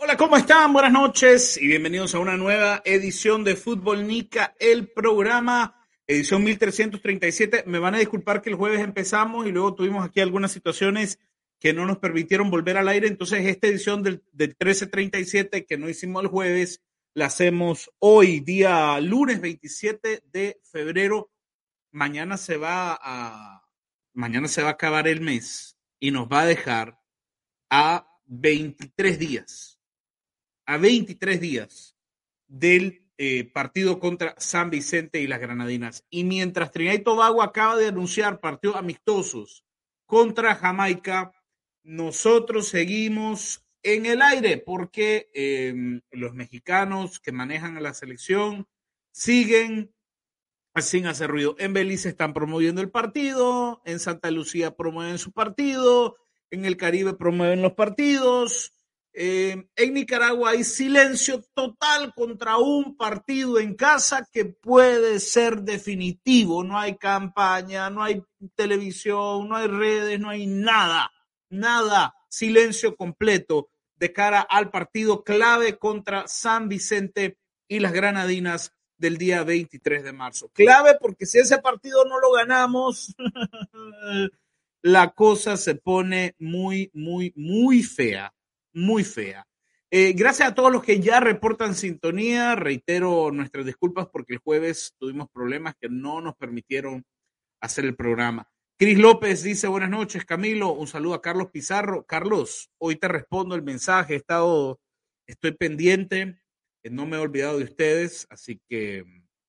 Hola, ¿cómo están? Buenas noches y bienvenidos a una nueva edición de Fútbol Nica, el programa, edición 1337. Me van a disculpar que el jueves empezamos y luego tuvimos aquí algunas situaciones que no nos permitieron volver al aire. Entonces, esta edición del, del 1337 que no hicimos el jueves, la hacemos hoy, día lunes 27 de febrero. Mañana se va a, mañana se va a acabar el mes y nos va a dejar a 23 días a 23 días del eh, partido contra San Vicente y las Granadinas. Y mientras Trinidad y Tobago acaba de anunciar partidos amistosos contra Jamaica, nosotros seguimos en el aire porque eh, los mexicanos que manejan a la selección siguen sin hacer ruido. En Belice están promoviendo el partido, en Santa Lucía promueven su partido, en el Caribe promueven los partidos. Eh, en Nicaragua hay silencio total contra un partido en casa que puede ser definitivo. No hay campaña, no hay televisión, no hay redes, no hay nada, nada. Silencio completo de cara al partido clave contra San Vicente y las Granadinas del día 23 de marzo. Clave porque si ese partido no lo ganamos, la cosa se pone muy, muy, muy fea muy fea. Eh, gracias a todos los que ya reportan sintonía. Reitero nuestras disculpas porque el jueves tuvimos problemas que no nos permitieron hacer el programa. Cris López dice buenas noches, Camilo. Un saludo a Carlos Pizarro. Carlos, hoy te respondo el mensaje. He estado, estoy pendiente. Eh, no me he olvidado de ustedes, así que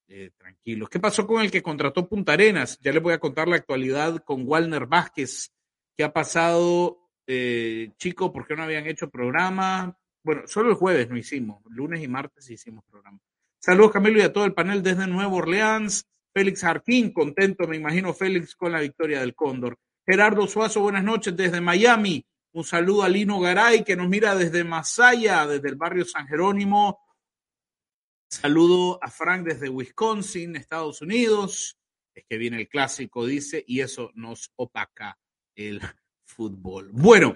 eh, tranquilos. ¿Qué pasó con el que contrató Punta Arenas? Ya les voy a contar la actualidad con Walner Vázquez. ¿Qué ha pasado eh, chico, ¿por qué no habían hecho programa? Bueno, solo el jueves no hicimos, lunes y martes hicimos programa. Saludos Camilo y a todo el panel desde Nuevo Orleans. Félix Jarquín, contento, me imagino Félix con la victoria del Cóndor. Gerardo Suazo, buenas noches desde Miami. Un saludo a Lino Garay que nos mira desde Masaya, desde el barrio San Jerónimo. Saludo a Frank desde Wisconsin, Estados Unidos. Es que viene el clásico, dice, y eso nos opaca el fútbol. Bueno,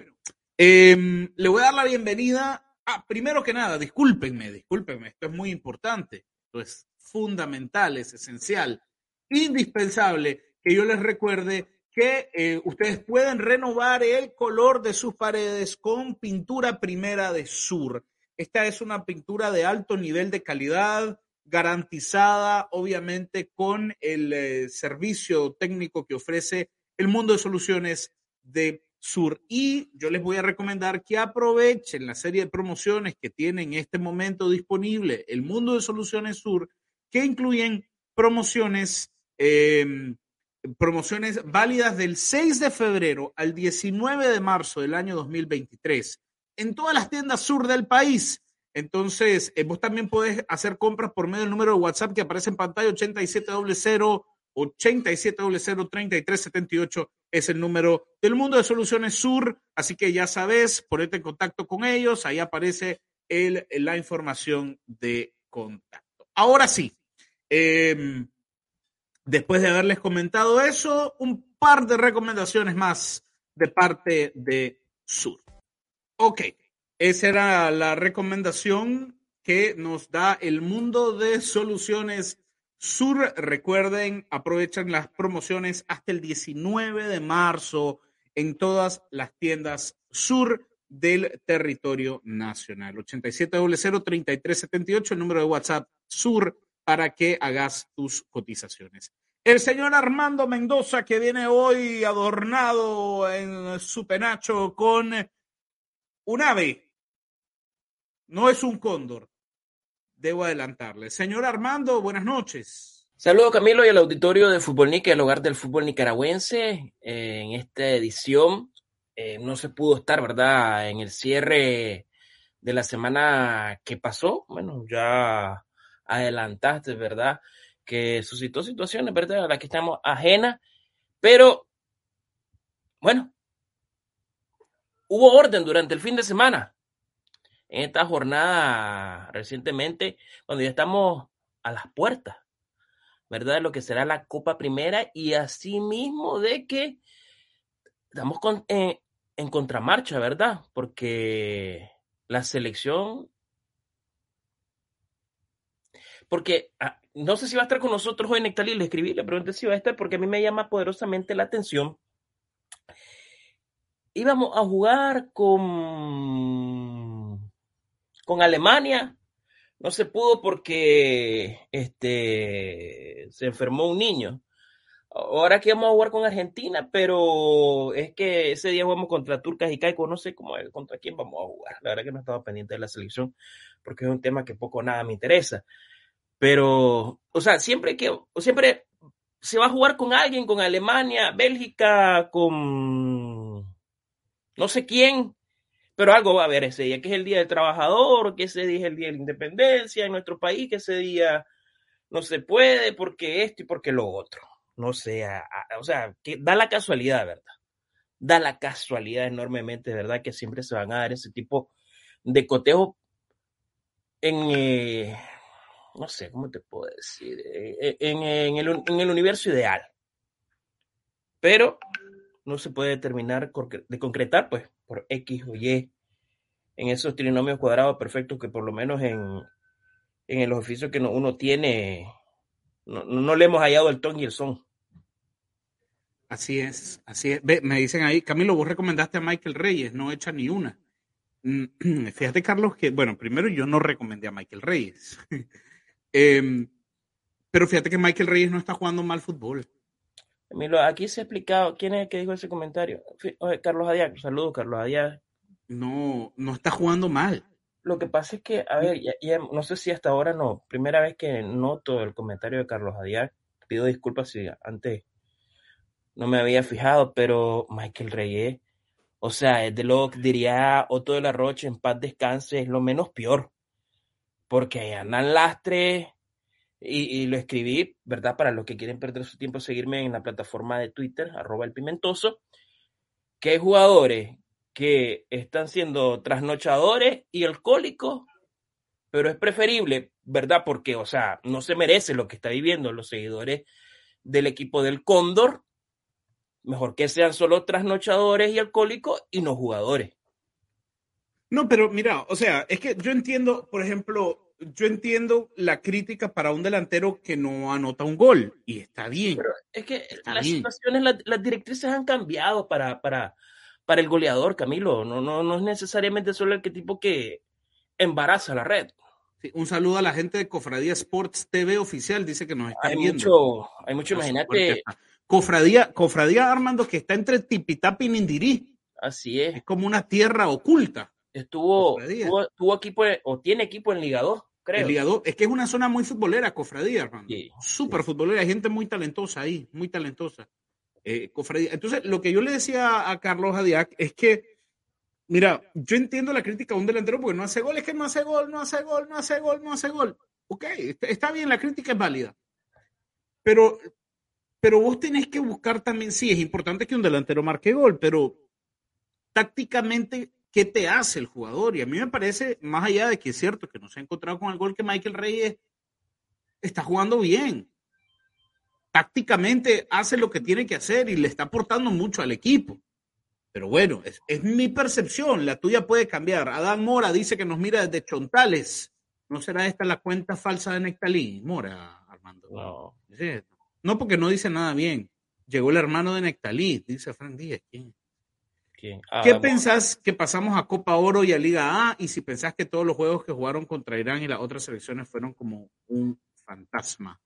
em, le voy a dar la bienvenida. Ah, primero que nada, discúlpenme, discúlpenme, esto es muy importante, esto es fundamental, es esencial, indispensable que yo les recuerde que eh, ustedes pueden renovar el color de sus paredes con pintura primera de Sur. Esta es una pintura de alto nivel de calidad, garantizada obviamente con el eh, servicio técnico que ofrece el mundo de soluciones de Sur. Y yo les voy a recomendar que aprovechen la serie de promociones que tiene en este momento disponible el Mundo de Soluciones Sur, que incluyen promociones, em, promociones válidas del 6 de febrero al 19 de marzo del año 2023 en todas las tiendas sur del país. Entonces, eh, vos también podés hacer compras por medio del número de WhatsApp que aparece en pantalla 8700 87003378 es el número del Mundo de Soluciones Sur, así que ya sabes, ponete en contacto con ellos, ahí aparece el, la información de contacto. Ahora sí, em, después de haberles comentado eso, un par de recomendaciones más de parte de Sur. Ok, esa era la recomendación que nos da el Mundo de Soluciones Sur, recuerden, aprovechan las promociones hasta el 19 de marzo en todas las tiendas Sur del territorio nacional. 8700-3378, el número de WhatsApp Sur para que hagas tus cotizaciones. El señor Armando Mendoza, que viene hoy adornado en su penacho con un ave. No es un cóndor, debo adelantarle. Señor Armando, buenas noches. Saludos Camilo y al auditorio de Fútbol Nica, el hogar del fútbol nicaragüense. Eh, en esta edición eh, no se pudo estar, ¿verdad? En el cierre de la semana que pasó. Bueno, ya adelantaste, ¿verdad? Que suscitó situaciones, ¿verdad? A las que estamos ajenas, pero bueno, hubo orden durante el fin de semana. En esta jornada recientemente, cuando ya estamos a las puertas, ¿verdad? Lo que será la Copa Primera y asimismo de que estamos con, en contramarcha, ¿verdad? Porque la selección, porque ah, no sé si va a estar con nosotros hoy Nectalí, le escribí, le pregunté si va a estar porque a mí me llama poderosamente la atención. Íbamos a jugar con, con Alemania, no se pudo porque este, se enfermó un niño. Ahora que vamos a jugar con Argentina, pero es que ese día jugamos contra Turcas y Caico, no sé cómo contra quién vamos a jugar. La verdad que no estaba pendiente de la selección porque es un tema que poco o nada me interesa. Pero, o sea, siempre que, siempre se va a jugar con alguien, con Alemania, Bélgica, con no sé quién, pero algo va a haber ese día, que es el Día del Trabajador, que ese día es el Día de la Independencia en nuestro país, que ese día no se puede porque esto y porque lo otro no sé, o sea, que da la casualidad, ¿verdad? Da la casualidad enormemente, ¿verdad? Que siempre se van a dar ese tipo de cotejo en, eh, no sé, ¿cómo te puedo decir? Eh, eh, en, el, universo ideal. Pero no se puede terminar de concretar, pues, por X o Y, en esos trinomios cuadrados perfectos que por lo menos en, en el oficio que uno tiene no, no, le hemos hallado el ton y el son. Así es, así es. me dicen ahí, Camilo, vos recomendaste a Michael Reyes, no echa ni una. Mm, fíjate, Carlos, que, bueno, primero yo no recomendé a Michael Reyes. Em, pero fíjate que Michael Reyes no está jugando mal fútbol. Aquí se ha explicado, ¿quién es el que dijo ese comentario? Carlos Adiac, saludos, Carlos Adiac. No, no está jugando mal. Lo que pasa es que, a ver, ya, no sé si hasta ahora no, primera vez que noto el comentario de Carlos Adiar, pido disculpas si antes no me había fijado, pero Michael Reyes, o sea, es de lo que diría Otto de la Rocha, en paz descanse, es lo menos peor, porque andan lastres, y, lo escribí, ¿verdad? Para los que quieren perder su tiempo, seguirme en la plataforma de Twitter, arroba el pimentoso, que hay jugadores que están siendo trasnochadores y alcohólicos, pero es preferible, ¿verdad? Porque, o sea, no se merece lo que está viviendo los seguidores del equipo del Cóndor. Mejor que sean solo trasnochadores y alcohólicos y no jugadores. No, pero mira, o sea, es que yo entiendo, por ejemplo, yo entiendo la crítica para un delantero que no anota un gol y está bien. Pero es que las situaciones, las, directrices han cambiado para, para, para el goleador, Camilo. No, no, no es necesariamente solo el que tipo que embaraza la red. un saludo a la gente de Cofradía Sports TV oficial, dice que nos está hay viendo. Mucho, hay mucho, imagínate. Cofradía, Cofradía Armando, que está entre Tipitap y Nindirí. Así es. Es como una tierra oculta. Estuvo, tuvo, equipo, o tiene equipo en Liga 2, creo. En Liga 2, es que es una zona muy futbolera, Cofradía. Súper futbolera, hay gente muy talentosa ahí, muy talentosa. Eh, Entonces, lo que yo le decía a Carlos Adiac es que, mira, yo entiendo la crítica a un delantero porque no hace gol, es que no hace gol, no hace gol, no hace gol, no hace gol. Ok, está bien, la crítica es válida. Pero, pero vos tenés que buscar también, sí, es importante que un delantero marque gol, pero tácticamente, ¿qué te hace el jugador? Y a mí me parece, más allá de que es cierto que no se ha encontrado con el gol que Michael Reyes está jugando bien tácticamente hace lo que tiene que hacer y le está aportando mucho al equipo. Pero bueno, es, mi percepción, la tuya puede cambiar. Adán Mora dice que nos mira desde Chontales. ¿No será esta la cuenta falsa de Nectalí? Mora, Armando. No. No, porque no dice nada bien. Llegó el hermano de Nectalí, dice Fran Díaz. ¿Quién? Ah, ¿Qué pensás que pasamos a Copa Oro y a Liga A? Y si pensás que todos los juegos que jugaron contra Irán y las otras selecciones fueron como un fantasma,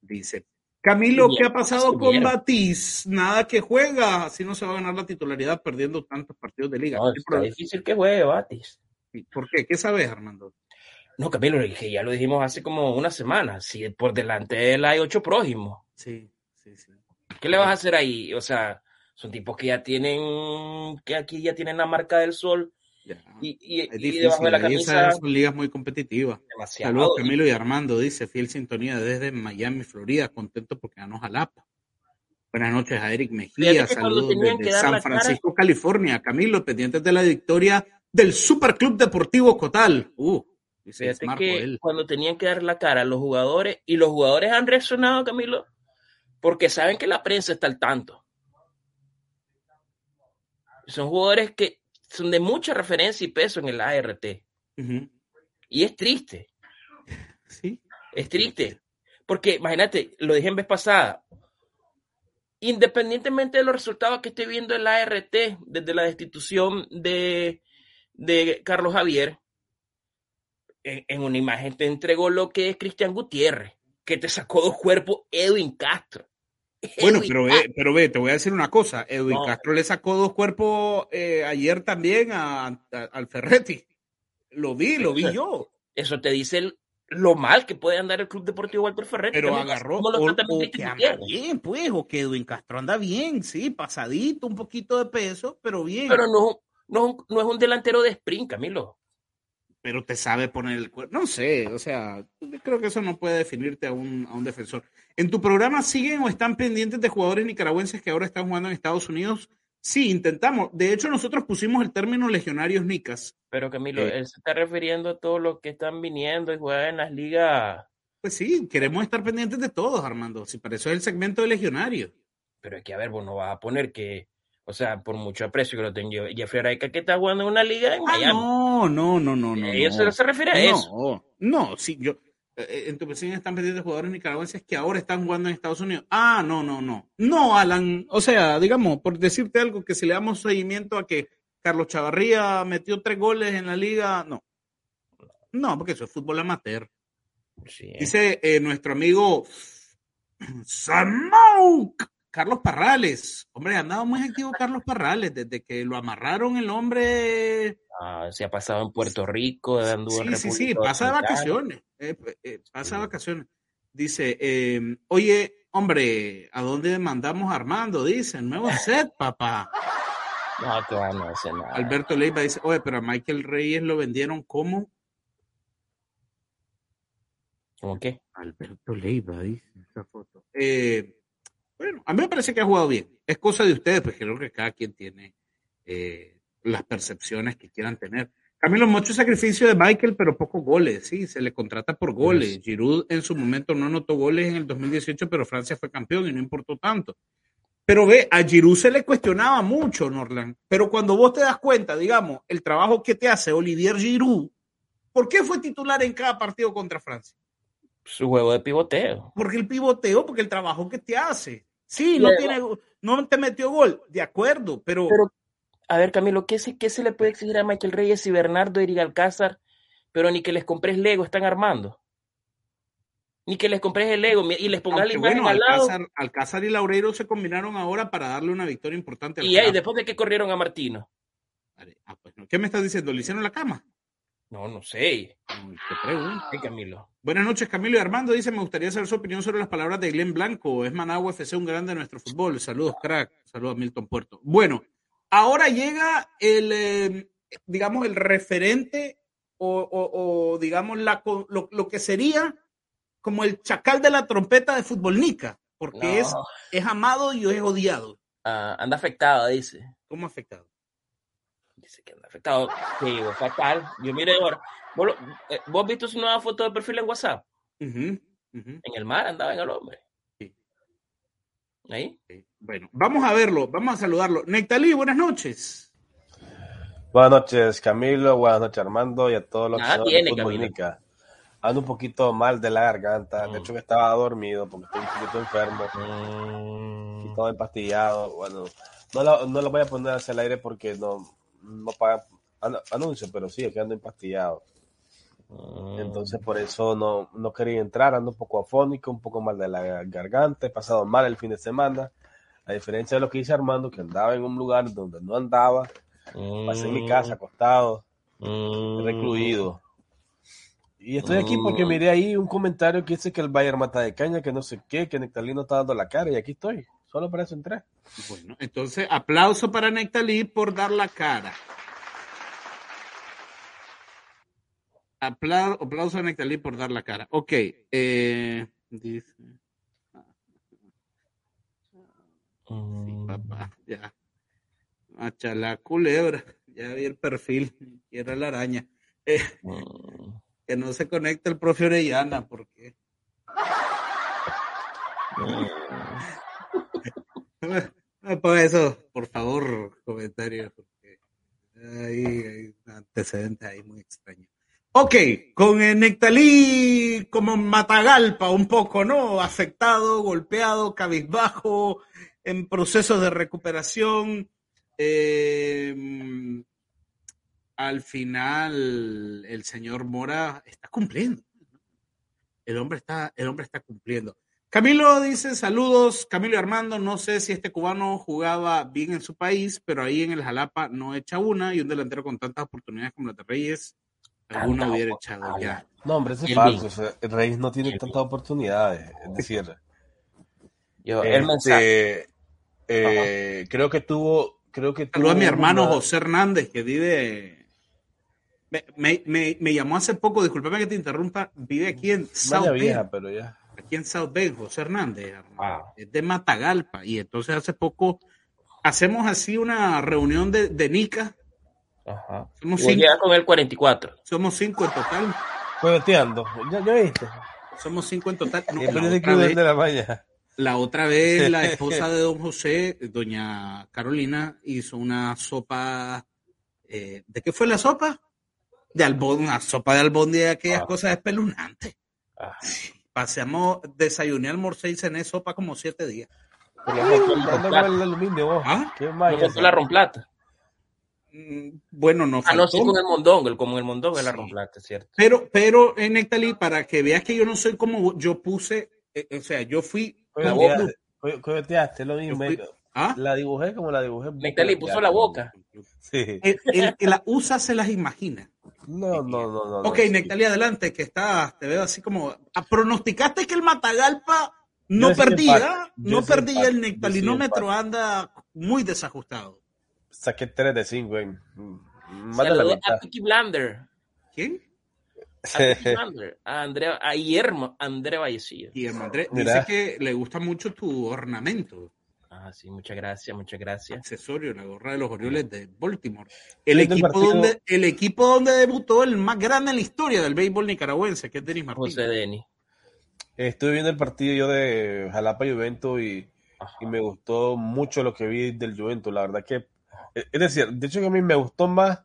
dice Camilo, ¿qué ha pasado con Batiz? Nada que juega, así no se va a ganar la titularidad perdiendo tantos partidos de liga. No, es difícil que juegue Batiz. ¿Por qué? ¿Qué sabes, Armando? No, Camilo, ya lo dijimos hace como una semana. Si por delante de él hay ocho prójimos. Sí, sí, sí. ¿Qué le vas a hacer ahí? O sea, son tipos que ya tienen, que aquí ya tienen la marca del sol Y, y, y debajo de la camisa. son ligas muy competitivas. Demasiado. Saludos Camilo y Armando, dice, fiel sintonía desde Miami, Florida, contento porque ganó Jalapa. Buenas noches a Eric Mejía, saludos desde San Francisco, California. Camilo, pendientes de la victoria del Superclub Deportivo Cotal. Uh, Fíjate que cuando tenían que dar la cara a los jugadores, y los jugadores han reaccionado, Camilo, porque saben que la prensa está al tanto. Son jugadores que son de mucha referencia y peso en el ART. Y es triste. Sí. Es triste. Porque imagínate, lo dije en vez pasada, independientemente de los resultados que esté viendo el ART desde la destitución de, de Carlos Javier, en, una imagen te entregó lo que es Cristian Gutiérrez, que te sacó dos cuerpos Edwin Castro. Bueno, pero ve, pero ve, te voy a decir una cosa. Edwin Castro le sacó dos cuerpos eh, ayer también a, al Ferretti. Lo vi, lo vi yo. Eso te dice lo mal que puede andar el Club Deportivo Walter Ferretti. Pero agarró o, que anda bien, pues, o que Edwin Castro anda bien, sí, pasadito, un poquito de peso, pero bien. Pero no, no, no es un delantero de sprint, Camilo pero te sabe poner el cuerpo. No sé, o sea, creo que eso no puede definirte a un, a un defensor. ¿En tu programa siguen o están pendientes de jugadores nicaragüenses que ahora están jugando en Estados Unidos? Sí, intentamos. De hecho, nosotros pusimos el término legionarios nicas. Pero Camilo, eh, él se está refiriendo a todos los que están viniendo y juegan en las ligas. Pues sí, queremos estar pendientes de todos, Armando. Si para eso es el segmento de legionarios. Pero es que, a ver, vos no vas a poner que o sea, por mucho aprecio que lo tengo. Jeffrey Araica que está jugando en una liga en ah, No, no, no, no, no. Eso se refiere a eso. No, sí, yo. Eh, eh, en tu presión están pendientes jugadores nicaragüenses que ahora están jugando en Estados Unidos. Ah, no, no, no. No, Alan. O sea, digamos, por decirte algo, que si le damos seguimiento a que Carlos Chavarría metió tres goles en la liga, no. No, porque eso es fútbol amateur. Dice eh, nuestro amigo Samouk Carlos Parrales. Hombre, ha andado muy activo Carlos Parrales desde que lo amarraron el hombre. Ah, se ha pasado en Puerto Rico, dando Sí, sí, sí, pasa de vacaciones. Eh, eh, pasa de vacaciones. Dice, em, oye, hombre, ¿a dónde mandamos a Armando? Dice, nuevo set, papá. No, que no hace nada. Alberto Leiva dice, oye, pero a Michael Reyes lo vendieron como. ¿Cómo qué? Alberto Leiva dice esa foto. Eh, bueno, a mí me parece que ha jugado bien. Es cosa de ustedes, pues creo que cada quien tiene eh, las percepciones que quieran tener. Camilo, mucho sacrificio de Michael, pero pocos goles, sí, se le contrata por goles. Giroud en su momento no anotó goles en el 2018, pero Francia fue campeón y no importó tanto. Pero ve, a Giroud se le cuestionaba mucho, Norland. Pero cuando vos te das cuenta, digamos, el trabajo que te hace Olivier Giroud, ¿por qué fue titular en cada partido contra Francia? Su juego de pivoteo. Porque el pivoteo, porque el trabajo que te hace. Sí, no, tiene, no te metió gol, de acuerdo, pero... a ver, Camilo, ¿qué se, ¿qué se le puede exigir a Michael Reyes y Bernardo y Alcázar, pero ni que les compres Lego están armando? Ni que les compres el Lego y les pongas la imagen al lado. Alcázar, y Laureiro se combinaron ahora para darle una victoria importante. y ahí, después de que corrieron a Martino. Ah, pues, ¿Qué me estás diciendo? ¿Le hicieron la cama? No, no sé. Te pregunto. Camilo. Buenas noches, Camilo y Armando. Dice, me gustaría saber su opinión sobre las palabras de Glenn Blanco. Es Managua FC un grande de nuestro fútbol. Saludos, crack. Saludos a Milton Puerto. Bueno, ahora llega el, eh, digamos, el referente o, digamos, la, lo, que sería como el chacal de la trompeta de Futbolnica, porque es, es amado y es odiado. Ah, anda afectado, dice. ¿Cómo afectado? Dice que anda afectado. digo, fatal. Yo mire ahora. ¿Vos, eh, ¿Vos visto su nueva foto de perfil en WhatsApp? En el mar andaba en el hombre. Sí. ¿Ahí? Bueno, vamos a verlo, vamos a saludarlo. Nectalí, buenas noches. Buenas noches, Camilo. Buenas noches, Armando, y a todos los que tiene, Camilo. Ando un poquito mal de la garganta. De mm. hecho, que estaba dormido porque estoy un poquito enfermo. Mm. Y todo empastillado. Bueno, no lo, no lo voy a poner hacia el aire porque no, no pagan anuncios, pero sí, es que ando empastillado. Mm. Entonces por eso no, no quería entrar, ando un poco afónico, un poco mal de la garganta, he pasado mal el fin de semana, a diferencia de lo que dice Armando, que andaba en un lugar donde no andaba, pasé en mi casa acostado, mm. recluido. Y estoy aquí porque miré ahí un comentario que dice que el Bayern mata de caña, que no sé qué, que Nectalino está dando la cara y aquí estoy. Solo para eso entré. Bueno, entonces aplauso para Nectalí por dar la cara. aplauso a Nectalí por dar la cara. Ok. Eh, dice. Sí, Mm. papá, ya. Machala culebra. Ya vi el perfil. Y era la araña. Eh, Mm. que no se conecta el profe Orellana, porque. No ponga eso, por favor, comentarios, porque hay, hay un antecedente ahí muy extraño. Ok, con el Nectalí como Matagalpa un poco, ¿no? Afectado, golpeado, cabizbajo, en procesos de recuperación. Eh, al final, el señor Mora está cumpliendo. El hombre está, el hombre está cumpliendo. Camilo dice saludos, Camilo y Armando, no sé si este cubano jugaba bien en su país, pero ahí en el Jalapa no echa una y un delantero con tantas oportunidades como la de Reyes, alguna hubiera echado ya. No, hombre, eso es falso. O sea, Reyes no tiene El tantas oportunidades. Es decir, Yo, el este, eh, creo que tuvo, creo que Saludos a mi tuvo hermano una- José Hernández, que vive. Me, me, me, me llamó hace poco, discúlpame que te interrumpa, vive aquí en Bend, vieja, pero ya. Aquí en South Bend, José Hernández, Ah. es de Matagalpa, y entonces hace poco hacemos así una reunión de, de Nica, Ajá. somos Voy cinco, con el 44. somos cinco en total, Juegueteando. ¿Ya, ya viste? somos cinco en total. No, la, otra de vez, la mañana. la otra vez la esposa de don José, doña Carolina, hizo una sopa, eh, ¿de qué fue la sopa? De albón, una sopa de albón de aquellas Ah. cosas espeluznantes. Ah. Paseamos, desayuné, almorcé y cené sopa como siete días. Pero el aluminio, vos. ¿Ah? La romplata. Mm, Bueno, no Ah, no, sí, con el mondongo, el, como el mondongo es la Sí. romplata, ¿cierto? Pero, pero, en Nectalí, para que veas que yo no soy como vos, yo puse, eh, o sea, yo fui. Juegueteaste, lo mismo. ¿Ah? La dibujé como la dibujé. Nectalí puso la boca. Sí. El, el que la usa se las imagina. No, no, no, no. Ok, no, sí. Nectalí, adelante, que está, te veo así como. ah, pronosticaste que el Matagalpa no perdía, no perdía el Nectalinómetro, anda muy desajustado. Saqué 3 de 5, güey. Más de la mitad. a Peaky Blander. ¿Quién? A Peaky Blander. A Andrea, a Guillermo, Andrea Vallecillo. Guillermo Andrés Mira. dice que le gusta mucho tu ornamento, Ah, sí, muchas gracias, muchas gracias. accesorio, la gorra de los Orioles de Baltimore. El equipo, partido- donde, el equipo donde debutó el más grande en la historia del béisbol nicaragüense, que es Denis Martín. José Denis. Estuve viendo el partido yo de Jalapa Juventus y, y me gustó mucho lo que vi del Juventus. La verdad que, eh, es decir, de hecho que a mí me gustó más,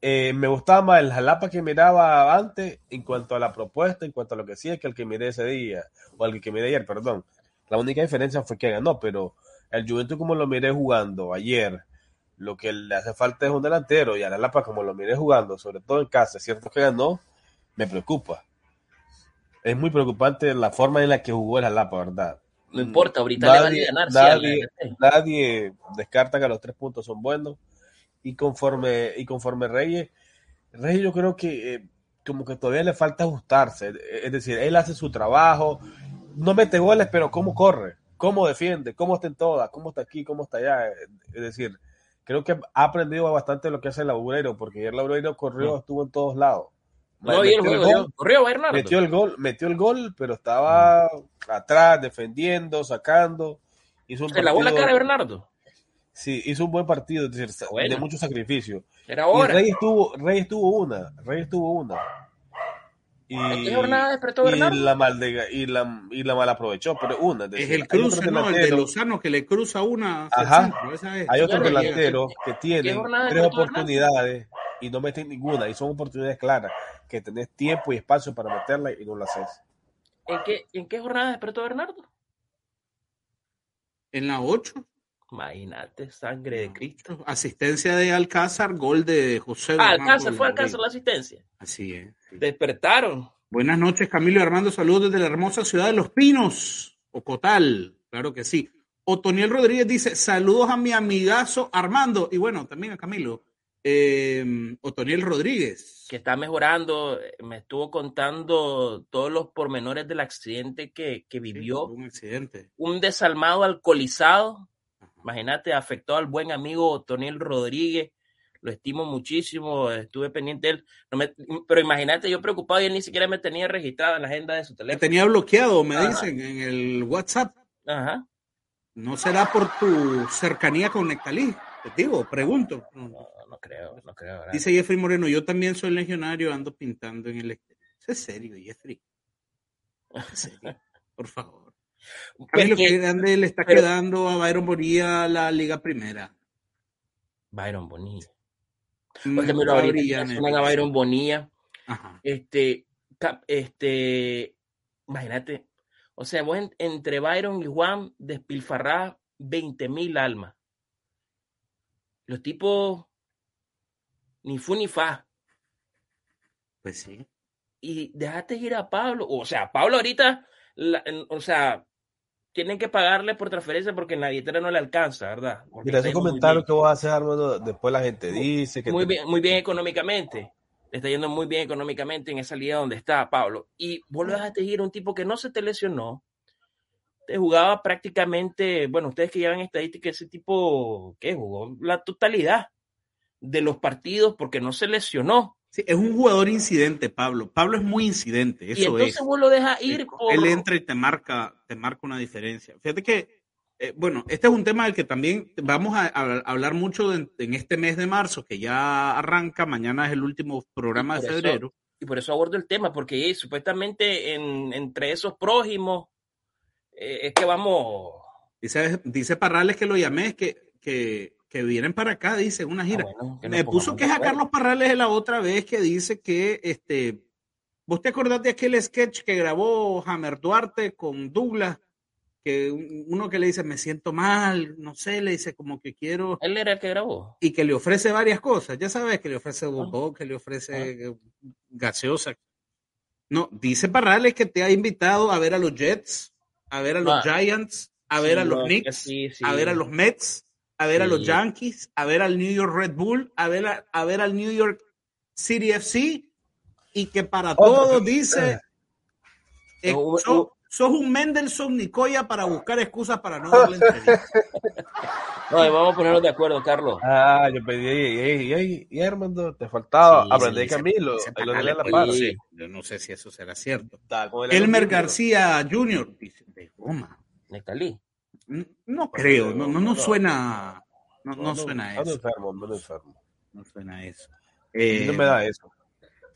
eh, me gustaba más el Jalapa que miraba antes en cuanto a la propuesta, en cuanto a lo que hacía, que el que miré ese día, o el que miré ayer, perdón. La única diferencia fue que ganó, pero el Juventus como lo miré jugando ayer, lo que le hace falta es un delantero y a la Lapa como lo miré jugando, sobre todo en casa, es cierto que ganó, me preocupa. Es muy preocupante la forma en la que jugó el Jalapa, ¿verdad? No importa, ahorita le van a Nadie, ganar. a nadie, nadie descarta que los tres puntos son buenos y conforme y conforme Reyes, Reyes yo creo que eh, como que todavía le falta ajustarse, es decir, él hace su trabajo, no mete goles, pero cómo corre, cómo defiende, cómo está en todas, cómo está aquí, cómo está allá, es decir, creo que ha aprendido bastante lo que hace Laureiro, porque ayer Laureiro corrió, estuvo en todos lados. No el Metió juego. gol, Corrió Bernardo. metió el gol, metió el gol, pero estaba atrás, defendiendo, sacando. Hizo un Se lavó la cara de Bernardo. Sí, hizo un buen partido, es decir, Bueno. de mucho sacrificio. Era Y ahora. Reyes tuvo, Reyes tuvo una, Reyes tuvo una. Y, ¿En qué jornada despertó y Bernardo? la mal de- y la y la mal aprovechó, pero una. Es decir, el cruce, ¿no? El de Lozano que le cruza una. Ajá. centro, esa es. Hay otros Claro, y- delanteros que tienen jornada tres oportunidades y no meten ninguna, y son oportunidades claras, que tenés tiempo y espacio para meterla y no lo haces. ¿En qué, ¿En qué jornada despertó Bernardo? En la 8. Imagínate, sangre de Cristo. Asistencia de Alcázar, gol de José. Ah, Alcázar, fue. Alcázar la asistencia. Así es. Despertaron. Buenas noches, Camilo y Armando. Saludos desde la hermosa ciudad de Los Pinos, Ocotal. Claro que sí. Otoniel Rodríguez dice: Saludos a mi amigazo Armando. Y bueno, también a Camilo. Eh, Otoniel Rodríguez. que está mejorando. Me estuvo contando todos los pormenores del accidente que, que vivió. un accidente. Un desalmado alcoholizado. Imagínate, afectó al buen amigo Toniel Rodríguez. Lo estimo muchísimo, estuve pendiente de él, no me, pero imagínate, yo preocupado y él ni siquiera me tenía registrado en la agenda de su teléfono. Me tenía bloqueado, me dicen, en el WhatsApp. Ajá. ¿No será por tu cercanía con Nectalí? Te digo, pregunto. No, no creo, no creo. ¿verdad? Dice Jeffrey Moreno, yo también soy legionario, ando pintando en el exterior. ¿Es serio, Jeffrey? ¿Es serio? Por favor. Lo que grande le está pero- quedando a Byron Bonilla la Liga Primera. Byron Bonilla. Mm, Porque mira, está ahorita a Byron Bonilla, Ajá. este, cap- este, imagínate, o sea, vos en- entre Byron y Juan despilfarrás 20 mil almas. Los tipos ni fu ni fa. Pues sí. Y dejaste ir a Pablo. O sea, Pablo ahorita, la- o sea, tienen que pagarle por transferencia porque en la billetera no le alcanza, ¿verdad? Porque Mira, ese comentario que vos haces, Armando, después la gente dice que muy te- bien, muy bien económicamente. Le está yendo muy bien económicamente en esa liga donde está Pablo. Y vos lo dejaste ir a un tipo que no se te lesionó. Te jugaba prácticamente, bueno, ustedes que llevan estadística, ese tipo que jugó la totalidad de los partidos porque no se lesionó. Sí, es un jugador incidente, Pablo. Pablo es muy incidente, y eso entonces es. vos lo dejas ir por... Él entra y te marca, te marca una diferencia. Fíjate que, eh, bueno, este es un tema del que también vamos a, a hablar mucho en, en este mes de marzo, que ya arranca. Mañana es el último programa de eso- febrero. y por eso abordo el tema, porque eh, supuestamente en- entre esos prójimos eh, es que vamos... Dice, dice Parrales que lo llamé, es que, que, que vienen para acá, dice, una gira. Ah, bueno, que Me puso pongamos que de es a. Carlos Parrales la otra vez que dice que este. ¿Vos te acordás de aquel sketch que grabó Hammer Duarte con Douglas? Que un- uno que le dice, me siento mal, no sé, le dice como que quiero. Él era el que grabó. Y que le ofrece varias cosas. Ya sabes que le ofrece Ah. bobó, que le ofrece eh, gaseosa. No, dice Parrales que te ha invitado a ver a los Jets, a ver a los Ah. Giants, a ver a los Knicks, sí, sí. a ver a los Mets, a ver a los. Yankees, a ver al New York Red Bull, a ver, a, a ver al New York City FC y que para todos dice, eh, No, sos, hubo- sos un Mendelssohn Nicoya para buscar excusas para no darle entrevista. No, y vamos a ponernos de acuerdo, Carlos. Ah, yo pedí, y, y, y, y, Armando, te faltaba Sí, aprender Dice- Camilo, dice el de la par. Sí. Yo no sé si eso será cierto. Elmer. García Jr. dice, de. Nectalí. No creo, no, no, no no. suena, no, no suena eso. enfermo, ando enfermo. No suena eso. No Eh, me da eso.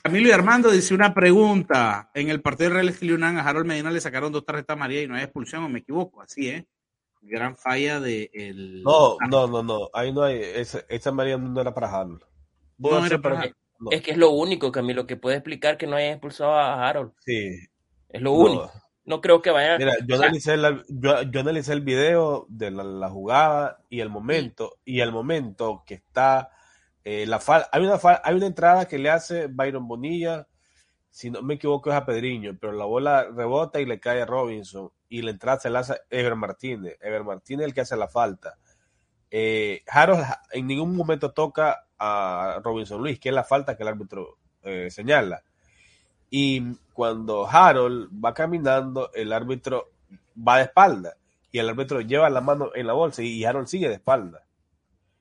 Camilo y Armando dice una pregunta. En el partido de Real Estelí Unán, a Harold Medina le sacaron dos tarjetas amarillas y no hay expulsión, o me equivoco. Así es. Gran falla de el. No, no, no, no. Ahí no hay. Esa, esa María no era para Harold. No era para para- Harold. no. Es que es lo único, Camilo, que puede explicar que no haya expulsado a Harold. Sí. Es lo No. único. No creo que vaya. Mira, yo analicé, la- yo, yo analicé el video de la, la jugada y el momento, y el momento que está eh, la fal- hay una fal- hay una entrada que le hace Byron Bonilla, si no me equivoco es a Pedriño, pero la bola rebota y le cae a Robinson, y la entrada se la hace Ever Martínez, Ever Martínez es el que hace la falta. Eh, Harold en ningún momento toca a Robinson Luis, que es la falta que el árbitro eh, señala. Y cuando Harold va caminando, el árbitro va de espalda y el árbitro lleva la mano en la bolsa y Harold sigue de espalda.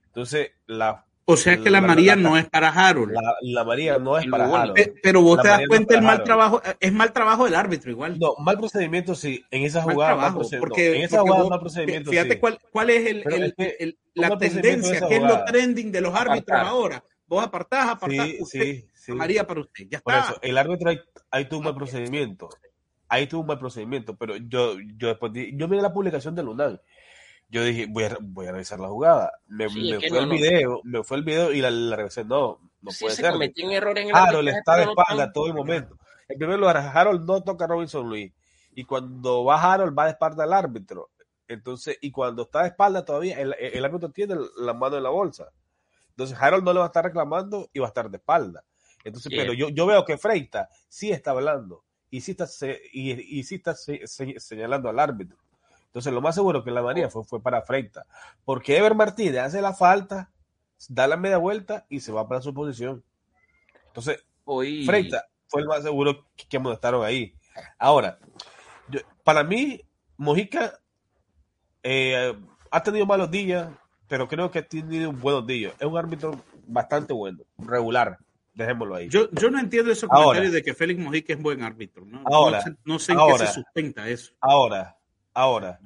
Entonces, la, O sea que la, La- María la- no es para Harold. la, la María no es para. Harold. Pe- pero vos te das María no cuenta es el mal Harold. trabajo. Es mal trabajo del árbitro, igual. No, mal procedimiento sí, en esa Mal jugada, trabajo, porque, en esa porque jugada, vos- mal procedimiento fíjate sí. cuál, cuál es el, la tendencia, que es lo trending de los árbitros Apartar. ahora. Vos apartás, apartás. Sí, usted, sí, sí. María para usted. Ya Por está. eso, el árbitro ahí, ahí tuvo un mal procedimiento. Ahí tuvo un mal procedimiento, pero yo, yo después yo miré la publicación de Lunan. Yo dije, voy a, voy a revisar la jugada. Me, Sí, fue no, el no. video, me fue el video y la, la revisé. No, no sí puede se ser. cometió un error en el Harold arbitraje, está de no espalda todo el momento. En primer lugar, Harold no toca a Robinson Luis. Y cuando va Harold, va de espalda al árbitro. Entonces, y cuando está de espalda todavía, el, el árbitro tiene la mano en la bolsa. Entonces, Harold no le va a estar reclamando y va a estar de espalda. Entonces, pero yo, yo veo que Freita sí está hablando y sí está, se- y, y sí está se- se- señalando al árbitro. Entonces, lo más seguro que la María fue, fue para Freita. Porque Ever Martínez hace la falta, da la media vuelta y se va para su posición. Entonces, Freita fue el más seguro que, que amonestaron ahí. Ahora, yo- para mí, Mojica eh, ha tenido malos días, pero creo que ha tenido buenos días. Es un árbitro bastante bueno, regular. Dejémoslo ahí. Yo, yo no entiendo esos comentarios de que Félix Mojica es buen árbitro. ¿no? Ahora, no sé, en qué se sustenta eso. Ahora, ahora.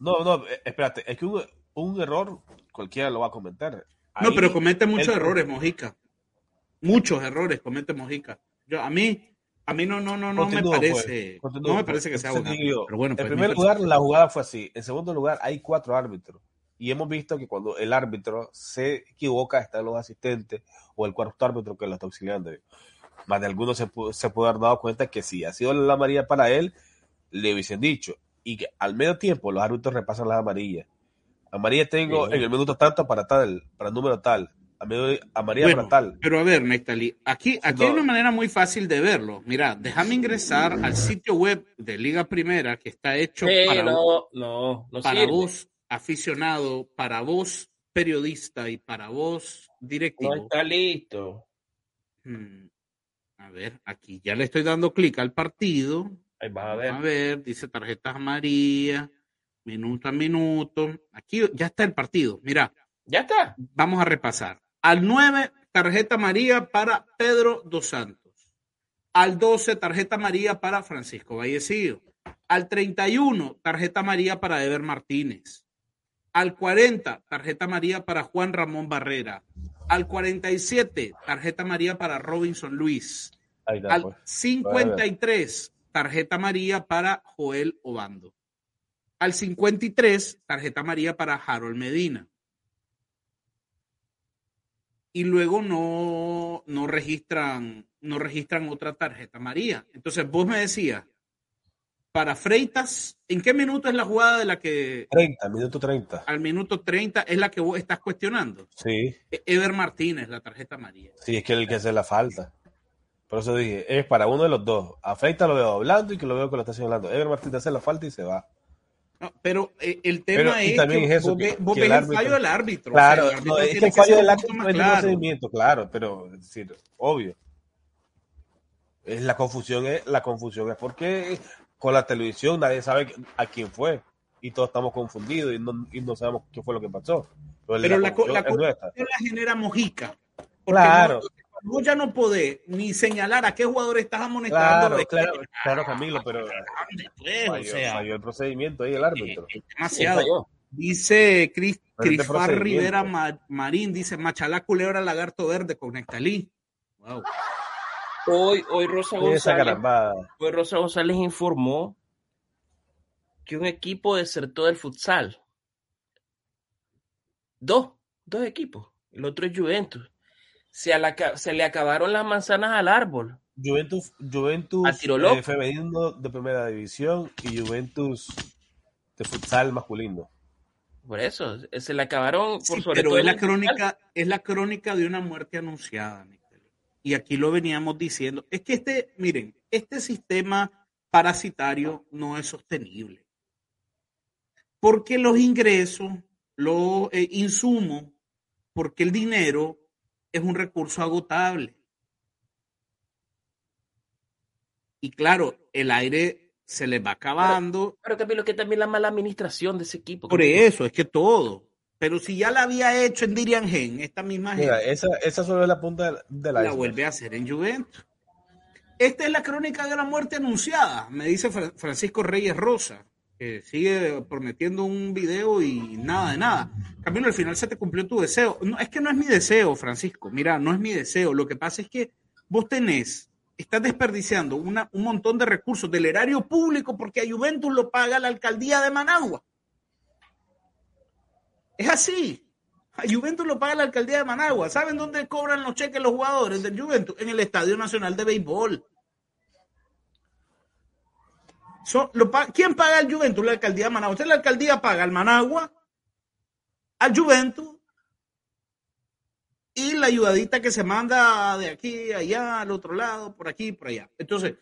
No, no, eh, espérate. Es que un, un error cualquiera lo va a comentar. no, pero comete muchos errores, Mojica. Muchos errores comete Mojica. Yo, a mí, a mí no, no, no, no me pues, parece, no me parece que sea bueno. Pero bueno, en pues, primer lugar, la jugada fue así. En segundo lugar, hay cuatro árbitros. Y hemos visto que cuando el árbitro se equivoca, están los asistentes o el cuarto árbitro que lo está auxiliando. Más de algunos se, se pudo haber dado cuenta que si ha sido la amarilla para él, le hubiesen dicho. Y que al medio tiempo los árbitros repasan las amarillas. Amarilla tengo en el minuto tanto para tal, para el número tal. Amarilla para tal. Pero a ver, Nectali, aquí, aquí hay una manera muy fácil de verlo. Mira, déjame ingresar al sitio web de Liga Primera que está hecho para, no, no, para vos aficionado, para vos periodista y para vos directivo. No está listo. Hmm, a ver, aquí ya le estoy dando clic al partido. Ahí vas a ver. A ver, dice tarjetas amarillas, minuto a minuto. Aquí ya está el partido. Mira. Ya está. Vamos a repasar. Al 9, tarjeta amarilla para Pedro Dos Santos. Al 12, tarjeta amarilla para Francisco Vallecillo. Al 31, tarjeta amarilla para Ever Martínez. Al 40, tarjeta María para Juan Ramón Barrera. Al 47, tarjeta María para Robinson Luis. Al 53, pues. tarjeta María para Joel Obando. Al 53, tarjeta María para Harold Medina. Y luego no, no registran, no registran otra tarjeta María. Entonces vos me decías, para Freitas, ¿en qué minuto es la jugada de la que... 30, minuto 30. Al minuto 30 es la que vos estás cuestionando. Sí. E-, Ever Martínez, la tarjeta amarilla. Sí, es que el que hace la falta. Por eso dije, es para uno de los dos. A Freitas lo veo hablando y que lo veo que lo está señalando. Ever Martínez hace la falta y se va. No, pero eh, el tema es que, eso, vos, ves el, fallo del árbitro. Claro, es que el fallo del árbitro no es el procedimiento, claro, pero es decir, obvio. Es la confusión es la confusión es porque con la televisión nadie sabe a quién fue y todos estamos confundidos y no, y no sabemos qué fue lo que pasó. Pero, la, la, la genera mojica. Claro. vos ya no podés ni señalar a qué jugador estás amonestando. Claro, claro, claro, Camilo, pero o sea, el procedimiento ahí el árbitro. demasiado. Dice Cris, Rivera Marín, dice Machalá Culebra Lagarto Verde con Nectalí. Wow. Hoy, hoy Rosa González, hoy Rosa González informó que un equipo desertó del futsal. Dos, dos equipos. El otro es Juventus. Se, se le acabaron las manzanas al árbol. Juventus, Juventus eh, femenino de primera división y Juventus de futsal masculino. Por eso, se le acabaron por sobre pero es la crónica, es la crónica de una muerte anunciada y aquí lo veníamos diciendo, es que este, miren, este sistema parasitario no es sostenible. Porque los ingresos, los eh, insumos, porque el dinero es un recurso agotable. Y claro, el aire se les va acabando. Pero, también lo que también la mala administración de ese equipo. Por eso, es que todo. Pero si ya la había hecho en Dirian Gen, esta misma Mira, esa, esa solo es la punta de la La vuelve a hacer en Juventus. Esta es la crónica de la muerte anunciada, me dice Francisco Reyes Rosa, que sigue prometiendo un video y nada de nada. Camilo, al final se te cumplió tu deseo. No, es que no es mi deseo, Francisco. Mira, no es mi deseo. Lo que pasa es que vos tenés, estás desperdiciando una, un montón de recursos del erario público porque a Juventus lo paga la alcaldía de Managua. Es así. A Juventus lo paga la alcaldía de Managua. ¿Saben dónde cobran los cheques los jugadores del Juventus? En el Estadio Nacional de Béisbol. ¿Quién paga al Juventus? La alcaldía de Managua. Usted la alcaldía paga al Managua, al Juventus y la ayudadita que se manda de aquí allá, al otro lado, por aquí, por allá. Entonces,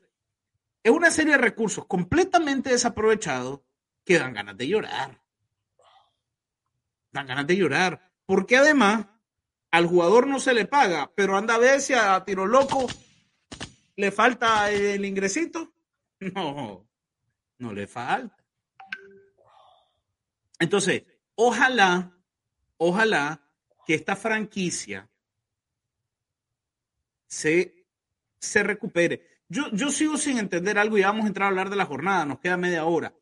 es una serie de recursos completamente desaprovechados que dan ganas de llorar dan ganas de llorar. Porque además al jugador no se le paga, pero anda a ver si a tiro loco le falta el ingresito. No, no le falta. Entonces, ojalá, ojalá que esta franquicia se, se recupere. Yo, yo sigo sin entender algo y vamos a entrar a hablar de la jornada, nos queda media hora.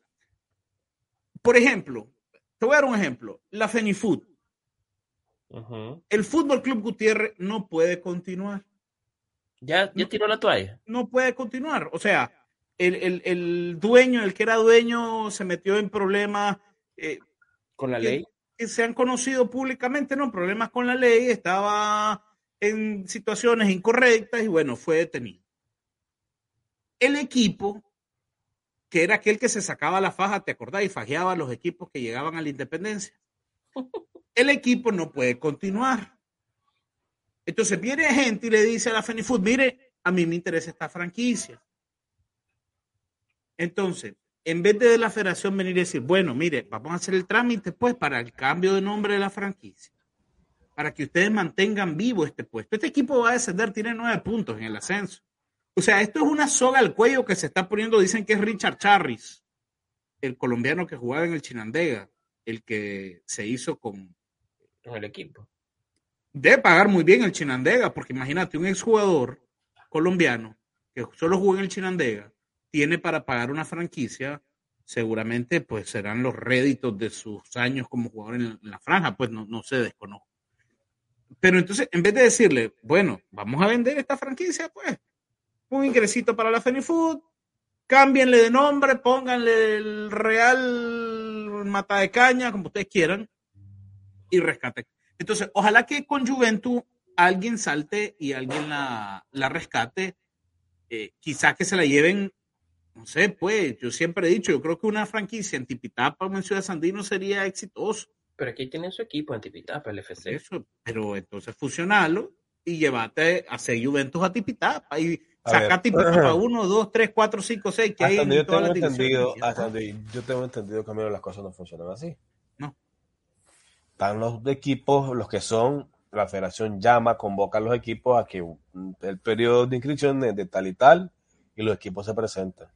Por ejemplo, te voy a dar un ejemplo, la FENIFUT. El Fútbol Club Gutiérrez no puede continuar. ¿Ya, ya tiró la toalla? No puede continuar. O sea, el, dueño, el que era dueño, se metió en problemas. Eh, ¿Con la ley? Que se han conocido públicamente, ¿no? Problemas con la ley, estaba en situaciones incorrectas y bueno, fue detenido. El equipo, que era aquel que se sacaba la faja, ¿te acordás? Y fajeaba a los equipos que llegaban a la independencia. El equipo no puede continuar. Entonces viene gente y le dice a la FENIFUT, mire, a mí me interesa esta franquicia. Entonces, en vez de la federación venir y decir, bueno, mire, vamos a hacer el trámite pues para el cambio de nombre de la franquicia, para que ustedes mantengan vivo este puesto. Este equipo va a descender, tiene nueve puntos en el ascenso. O sea, esto es una soga al cuello que se está poniendo, dicen que es Richard Charris, el colombiano que jugaba en el Chinandega, el que se hizo con, con el equipo. Debe pagar muy bien el Chinandega, porque imagínate, un exjugador colombiano que solo jugó en el Chinandega, tiene para pagar una franquicia, seguramente pues serán los réditos de sus años como jugador en la, franja, pues no, no se desconozco. Pero entonces, en vez de decirle, bueno, vamos a vender esta franquicia, pues, un ingresito para la Fenifood, cámbienle de nombre, pónganle el Real Mata de Caña, como ustedes quieran, y rescate. Entonces, ojalá que con Juventus alguien salte y alguien la, la rescate. Eh, quizás que se la lleven no sé, pues, yo siempre he dicho, yo creo que una franquicia en Tipitapa o en Ciudad Sandino sería exitoso. Pero aquí tiene su equipo en Tipitapa, el FC. Eso, pero entonces fusionarlo y llevarte a hacer Juventus a Tipitapa y sacar Tipitapa 1, 2, 3, 4, 5, 6, que hay en yo tengo entendido, Hasta donde yo tengo entendido que las cosas no funcionan así. No. Están los equipos, los que son, la federación llama, convoca a los equipos a que el periodo de inscripción es de tal y tal y los equipos se presentan.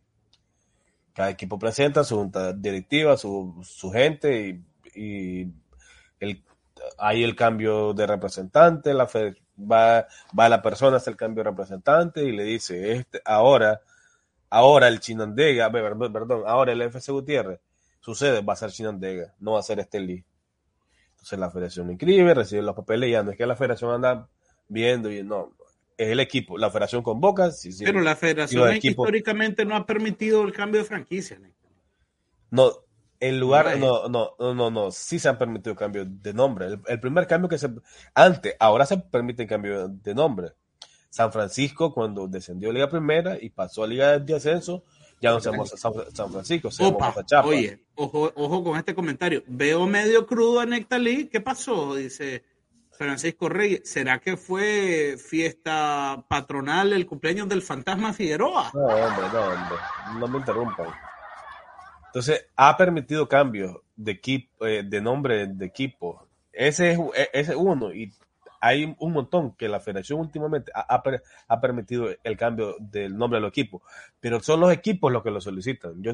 Cada equipo presenta su junta directiva, su, gente y, el, hay el cambio de representante, la va, va la persona a hacer el cambio de representante y le dice, este, ahora, ahora el Chinandega, perdón, perdón, ahora el FC Gutiérrez, sucede, va a ser Chinandega, no va a ser Estelí. Entonces la federación inscribe, recibe los papeles y ya no es que la federación anda viendo y no, es el equipo. La federación convoca. Sí, Pero la federación históricamente no ha permitido el cambio de franquicia. No, en lugar, no, no, no, no, no, sí se han permitido cambios de nombre. El, primer cambio que se, antes, ahora se permite el cambio de nombre. San Francisco, cuando descendió a Liga Primera y pasó a Liga de Ascenso, ya no se llama San, Francisco, se llama Oye, ojo, ojo con este comentario. Veo medio crudo a Nectalí. ¿Qué pasó? Dice, Francisco Reyes, ¿será que fue fiesta patronal el cumpleaños del fantasma Figueroa? No, hombre, no, hombre, no me interrumpan. Entonces, ha permitido cambios de equipo, eh, de nombre de equipo. Ese es, e, ese uno, y hay un montón que la federación últimamente ha, ha, permitido el cambio del nombre de los equipos, pero son los equipos los que lo solicitan. Yo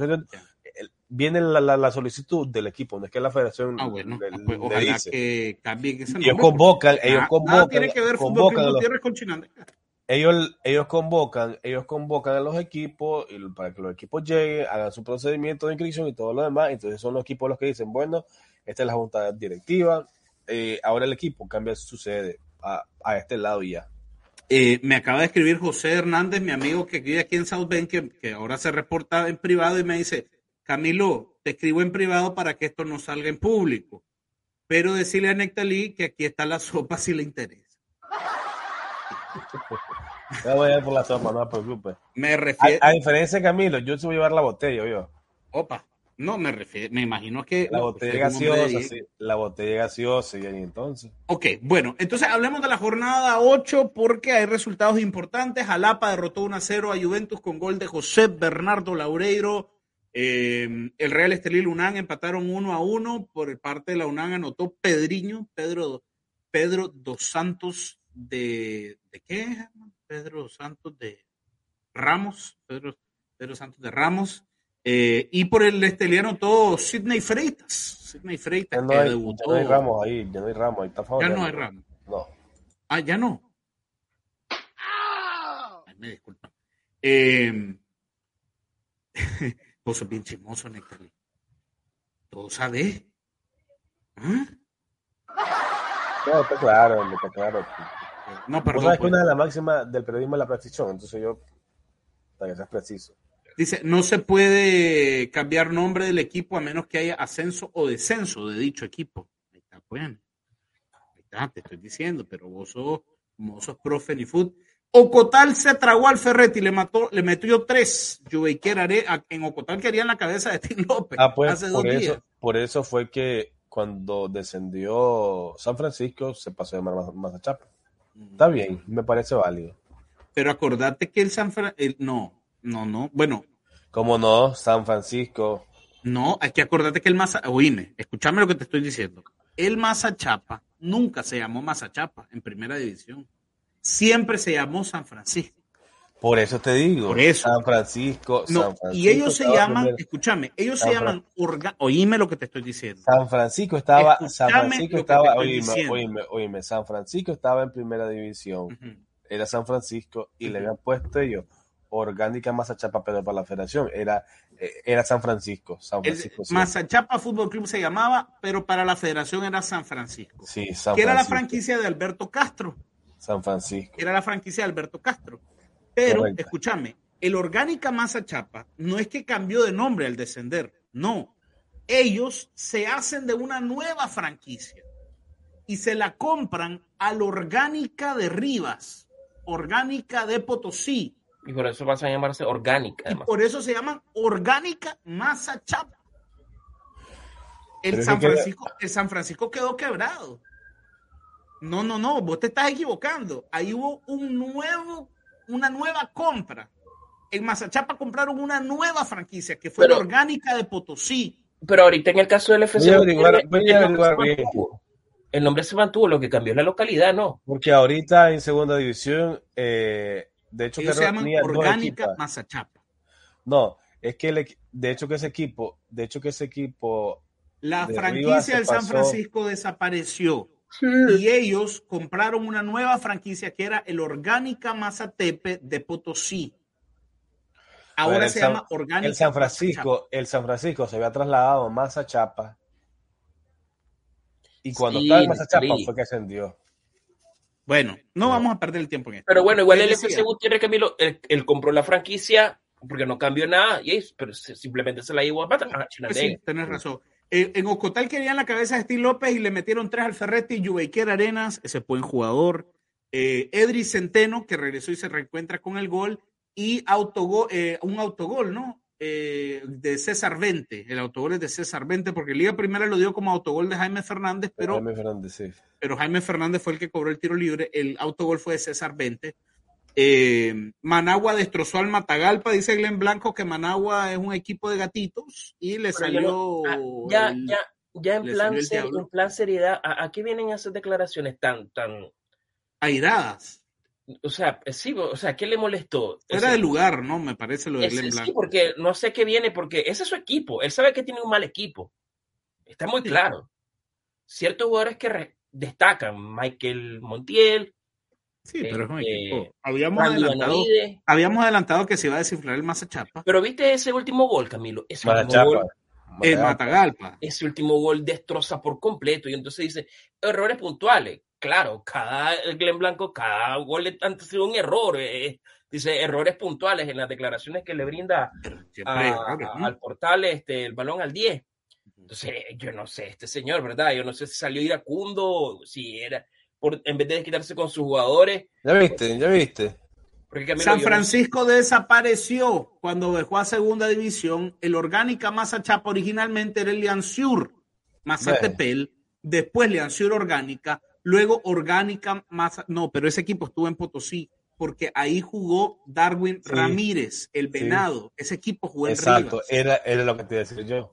viene la, la, solicitud del equipo, no es que la federación ah, bueno, le, pues, ojalá dice. que cambien ese nombre. Ellos convocan, ellos convocan. tiene que ver convocan los, con ellos, ellos convocan, ellos convocan a los equipos para que los equipos lleguen, hagan su procedimiento de inscripción y todo lo demás. Entonces son los equipos los que dicen, bueno, esta es la junta directiva, eh, ahora el equipo cambia su sede a, a este lado y ya. Eh, me acaba de escribir José Hernández, mi amigo que vive aquí en South Bend, que, que, ahora se reporta en privado y me dice, Camilo, te escribo en privado para que esto no salga en público, pero decirle a Nectalí que aquí está la sopa si le interesa. Ya voy a ir por la sopa, no te preocupes. Me refiero... A, diferencia de Camilo, yo te voy a llevar la botella, yo. Opa. No, me refiero, me imagino que... La botella gaseosa, sí. La botella gaseosa, y entonces. Ok, bueno, entonces hablemos de la jornada 8 porque hay resultados importantes. Jalapa derrotó 1-0 a Juventus con gol de José Bernardo Laureiro eh, el Real Estelí Unán empataron uno a uno. Por parte de la UNAM anotó Pedriño, Pedro, Pedro dos Santos de. ¿De qué? Pedro Santos de Ramos. Pedro, Pedro Santos de Ramos. Eh, y por el Estelí anotó Sidney Freitas. Sidney Freitas ya no hay, debutó. Ya no hay Ramos ahí, ya no hay Ramos, ahí está Ya no hay Ramos. No. Ah, ya no. me disculpa. Eh, vos sos bien chismoso, Nectalí. Todo sabes. ¿Ah? No, está claro, está claro. No, perdón. sabes que pues. una de las máximas del periodismo es la precisión, entonces yo, para que seas preciso. Dice, no se puede cambiar nombre del equipo a menos que haya ascenso o descenso de dicho equipo. Ahí está, bueno. Ahí está, te estoy diciendo, pero vos sos, vos sos profe ni food. Ocotal se tragó al Ferretti, le mató, le metió tres. Juveiquer en Ocotal querían la cabeza de Tim López Ah, pues hace dos por días. eso, por eso fue que cuando descendió San Francisco se pasó a llamar Maz- Mazachapa. Está bien, me parece válido. Pero acordate que el San Francisco, no, no, no, bueno, Como no, San Francisco, no, hay que acordarte que el Maza, oíme, escúchame lo que te estoy diciendo. El Mazachapa nunca se llamó Mazachapa en primera división. Siempre se llamó San Francisco. Por eso te digo. Por eso. San Francisco, No, San Francisco y ellos se llaman, primero. escúchame, ellos se llaman, orga- oíme lo que te estoy diciendo. San Francisco estaba, San Francisco estaba, oíme, oíme, oíme, San Francisco estaba en primera división, era San Francisco y le habían puesto ellos orgánica Mazachapa, pero para la federación era, eh, era San Francisco, San El Francisco. sí. Mazachapa Fútbol Club se llamaba, pero para la federación era San Francisco. Sí, San que era la franquicia de Alberto Castro. San Francisco. Era la franquicia de Alberto Castro. Pero, Correcto. escúchame, el Orgánica Mazachapa no es que cambió de nombre al descender. No. Ellos se hacen de una nueva franquicia y se la compran al Orgánica de Rivas, Orgánica de Potosí. Y por eso vas a llamarse orgánica, Y por eso se llaman Orgánica Mazachapa. El Pero es San, queda- Francisco, el San Francisco quedó quebrado. No, no, no, vos te estás equivocando. Ahí hubo un nuevo, una nueva compra. En Mazachapa compraron una nueva franquicia que fue Pero- la Orgánica de Potosí. Pero ahorita en el caso del FC, Voy a averiguar- el, voy a el nombre averiguar se bien. mantuvo. El nombre se mantuvo, lo que cambió es la localidad, ¿no? Porque ahorita en segunda división, eh, de hecho, Ellos que se llaman Orgánica. Mazachapa. No, es que el de hecho que ese equipo, de hecho que ese equipo, La franquicia del San Francisco desapareció. Y ellos compraron una nueva franquicia que era el Orgánica Mazatepe de Potosí. Ahora se San- llama Orgánica el San. Francisco, el San Francisco se había trasladado a Mazachapa. Y cuando Sí, estaba en Mazachapa sí. fue que ascendió. Bueno, no vamos a perder el tiempo en esto. Pero bueno, igual el FC Gutiérrez Camilo, él, él compró la franquicia porque no cambió nada, y pero simplemente se la llevó a pata. a pues sí, tenés razón. Eh, en Ocotal querían la cabeza de Steve López y le metieron tres al Ferretti, Juveiquer Arenas, ese buen jugador. Eh, Edri Centeno, que regresó y se reencuentra con el gol. Y autogol, eh, un autogol, ¿no? Eh, de César Vente. El autogol es de César Vente, porque Liga Primera lo dio como autogol de Jaime Fernández, pero Jaime Fernández, sí. pero Jaime Fernández fue el que cobró el tiro libre. El autogol fue de César Vente. Eh, Managua destrozó al Matagalpa, dice Glenn Blanco que Managua es un equipo de gatitos y le Pero salió. no- ah, ya, el- ya, ya en plan, ser- en plan seriedad, ¿a, a qué vienen esas declaraciones tan, tan, airadas. o sea, sí, o sea, ¿qué le molestó? Fuera Ese- de lugar, ¿no? Me parece lo de Glenn sí, Blanco. porque no sé qué viene, porque ese es su equipo. Él sabe que tiene un mal equipo. Está muy Sí. claro. Ciertos jugadores que destacan, Michael Montiel, Sí, pero es un este, equipo. Habíamos adelantado, habíamos adelantado que se iba a desinflar el Mazachapa. Pero viste ese último gol, Camilo. Ese último gol, El Matagalpa. Matagalpa. ese último gol destroza por completo. Y entonces dice, errores puntuales. Claro, cada el Glenn Blanco, cada gol de tanto ha sido un error. eh, dice errores puntuales en las declaraciones que le brinda a- errores, a- ¿no? al portal este, el balón al 10. Entonces, yo no sé, este señor, ¿verdad? Yo no sé si salió iracundo, si era, por, en vez de quitarse con sus jugadores. Ya viste, ya viste. San Francisco desapareció cuando dejó a segunda división. El Orgánica Mazachapa originalmente era el Liansur Mazatepel, después Liansur Orgánica, luego Orgánica Maza... No, pero ese equipo estuvo en Potosí porque ahí jugó Darwin Sí. Ramírez, el venado. Ese equipo jugó en Exacto, Rivas. era, era lo que te decía yo.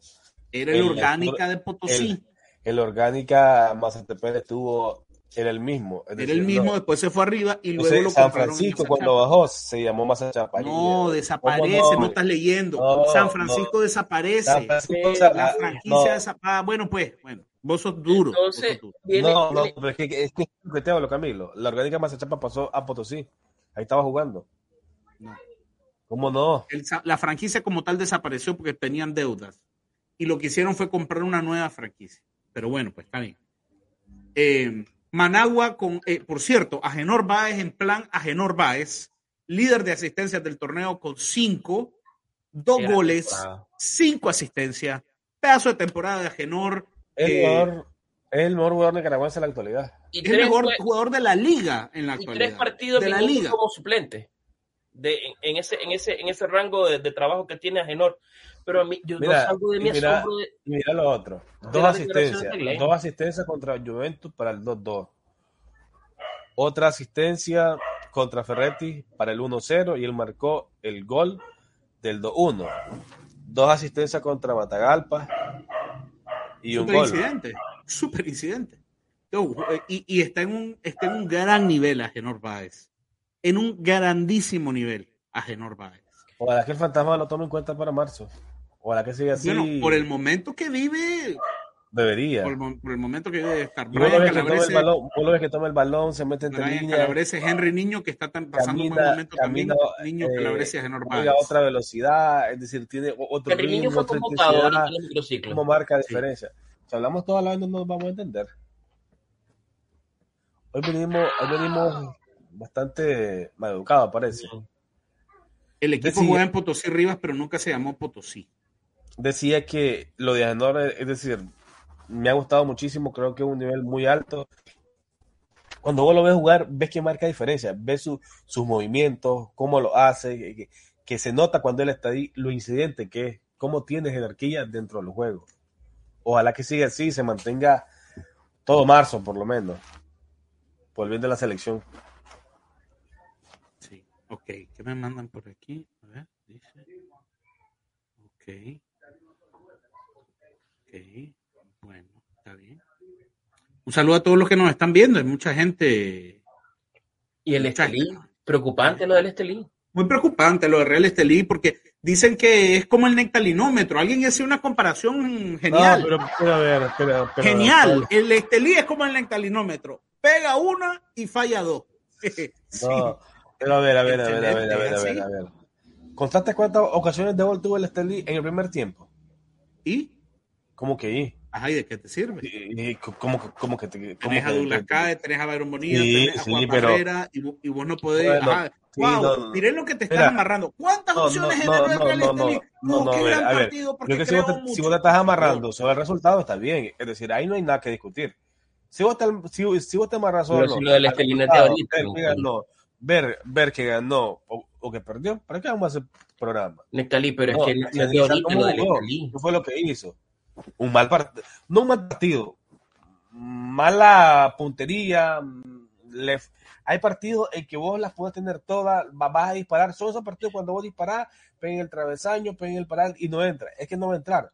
Era el, el- Orgánica de Potosí. El Orgánica Mazatepec estuvo, era el mismo. es era el mismo, no. después se fue arriba y luego Entonces, lo San compraron en Francisco cuando bajó se llamó Mazachapa. No, desaparece, ¿Cómo no, estás leyendo. No, San Francisco no. desaparece. San Francisco Eh, sa- La franquicia no, desaparece. Ah, bueno, pues, bueno, vos sos duro. vos sos Entonces, duro. viene, no, no, pero es que es que es lo que te hablo, Camilo. La Orgánica Mazachapa pasó a Potosí. Ahí estaba jugando. No. ¿Cómo no? la franquicia como tal desapareció porque tenían deudas. Y lo que hicieron fue comprar una nueva franquicia. Pero bueno, pues está bien. Eh, Managua, con, eh, por cierto, Agenor Baez en plan Agenor Baez, líder de asistencias del torneo con cinco, dos goles, cinco asistencias, pedazo de temporada de Agenor. El, mejor, el mejor jugador nicaragüense en la actualidad. Y es el mejor jugador de la liga en la actualidad. Y tres partidos de la liga como suplente. De, en, ese, en, ese, en ese rango de, trabajo que tiene Agenor. Pero a mí, yo mira, no salgo de mi mira, asombro de, Mira lo otro. Dos asistencias. Dos asistencias contra Juventus para el 2-2. Otra asistencia contra Ferretti para el 1-0 y él marcó el gol del 2-1. Dos asistencias contra Matagalpa y un gol. Incidente, super incidente. Y, y, está, en un, está en un gran nivel a Genor Báez. En un grandísimo nivel a Genor Báez. Ojalá que el fantasma lo tome en cuenta para marzo. Ojalá que siga así. Bueno, por el momento que vive, Debería. Por, el momento que debe estar. Vos lo ves que toma el balón, se mete entre líneas. Calabrese, Henry Niño, que está tan, pasando un buen momento camina, también. Niño, eh, Calabrese es enorme. a otra velocidad, es decir, tiene otro Henry Niño fue convocado en el microciclo. Como marca diferencia. Si hablamos toda la vez no nos vamos a entender. Hoy venimos, hoy venimos bastante mal educados, parece. El equipo juega en Potosí Rivas, pero nunca se llamó Potosí. Decía que lo de Agenor, es decir, me ha gustado muchísimo, creo que es un nivel muy alto. Cuando vos lo ves jugar, ves que marca diferencia, ves sus movimientos, cómo lo hace, que, se nota cuando él está ahí, lo incidente que es, cómo tiene jerarquía dentro del juego. Ojalá que siga así, se mantenga todo marzo por lo menos, por el la selección. Sí, ok, ¿qué me mandan por aquí? A ver, dice. Ok. Bueno, está bien. Un saludo a todos los que nos están viendo. Hay mucha gente. Y el Estelí. Preocupante lo del Estelí. Muy preocupante lo del Real Estelí, porque dicen que es como el nectalinómetro. Alguien hace una comparación genial. genial. El Estelí es como el nectalinómetro. Pega una y falla dos. No, pero a ver, a ver, a ver, a ver, a ver, a ver, a ver. ¿Contaste cuántas ocasiones de gol tuvo el Estelí en el primer tiempo? ¿Y? ¿Cómo que y? Ajá, ¿y de qué te sirve? ¿Y, cómo, cómo, que te.? tenés a Douglas Cae, tenés a Byron Bonilla, sí, tenés a Juan Barrera, y, y, vos no podés. ajá, wow, no, miré lo que te estás amarrando. ¿Cuántas opciones generó el Real Estelí? No, no, qué gran a ver, partido, porque que si vos, te, si vos te estás amarrando sobre el resultado, está bien. Es decir, ahí no hay nada que discutir. Si vos te, si, si vos te amarras sobre si lo del Estelí no ver, ver que ganó o, o, que perdió, ¿para qué vamos a hacer programa? Nectalí, pero es que no, ¿Qué fue lo que hizo? Un mal partido, no un mal partido, mala puntería. hay partidos en que vos las puedes tener todas, vas a disparar. Son esos partidos cuando vos disparás, peguen el travesaño, peguen el paral y no entra. Es que no va a entrar.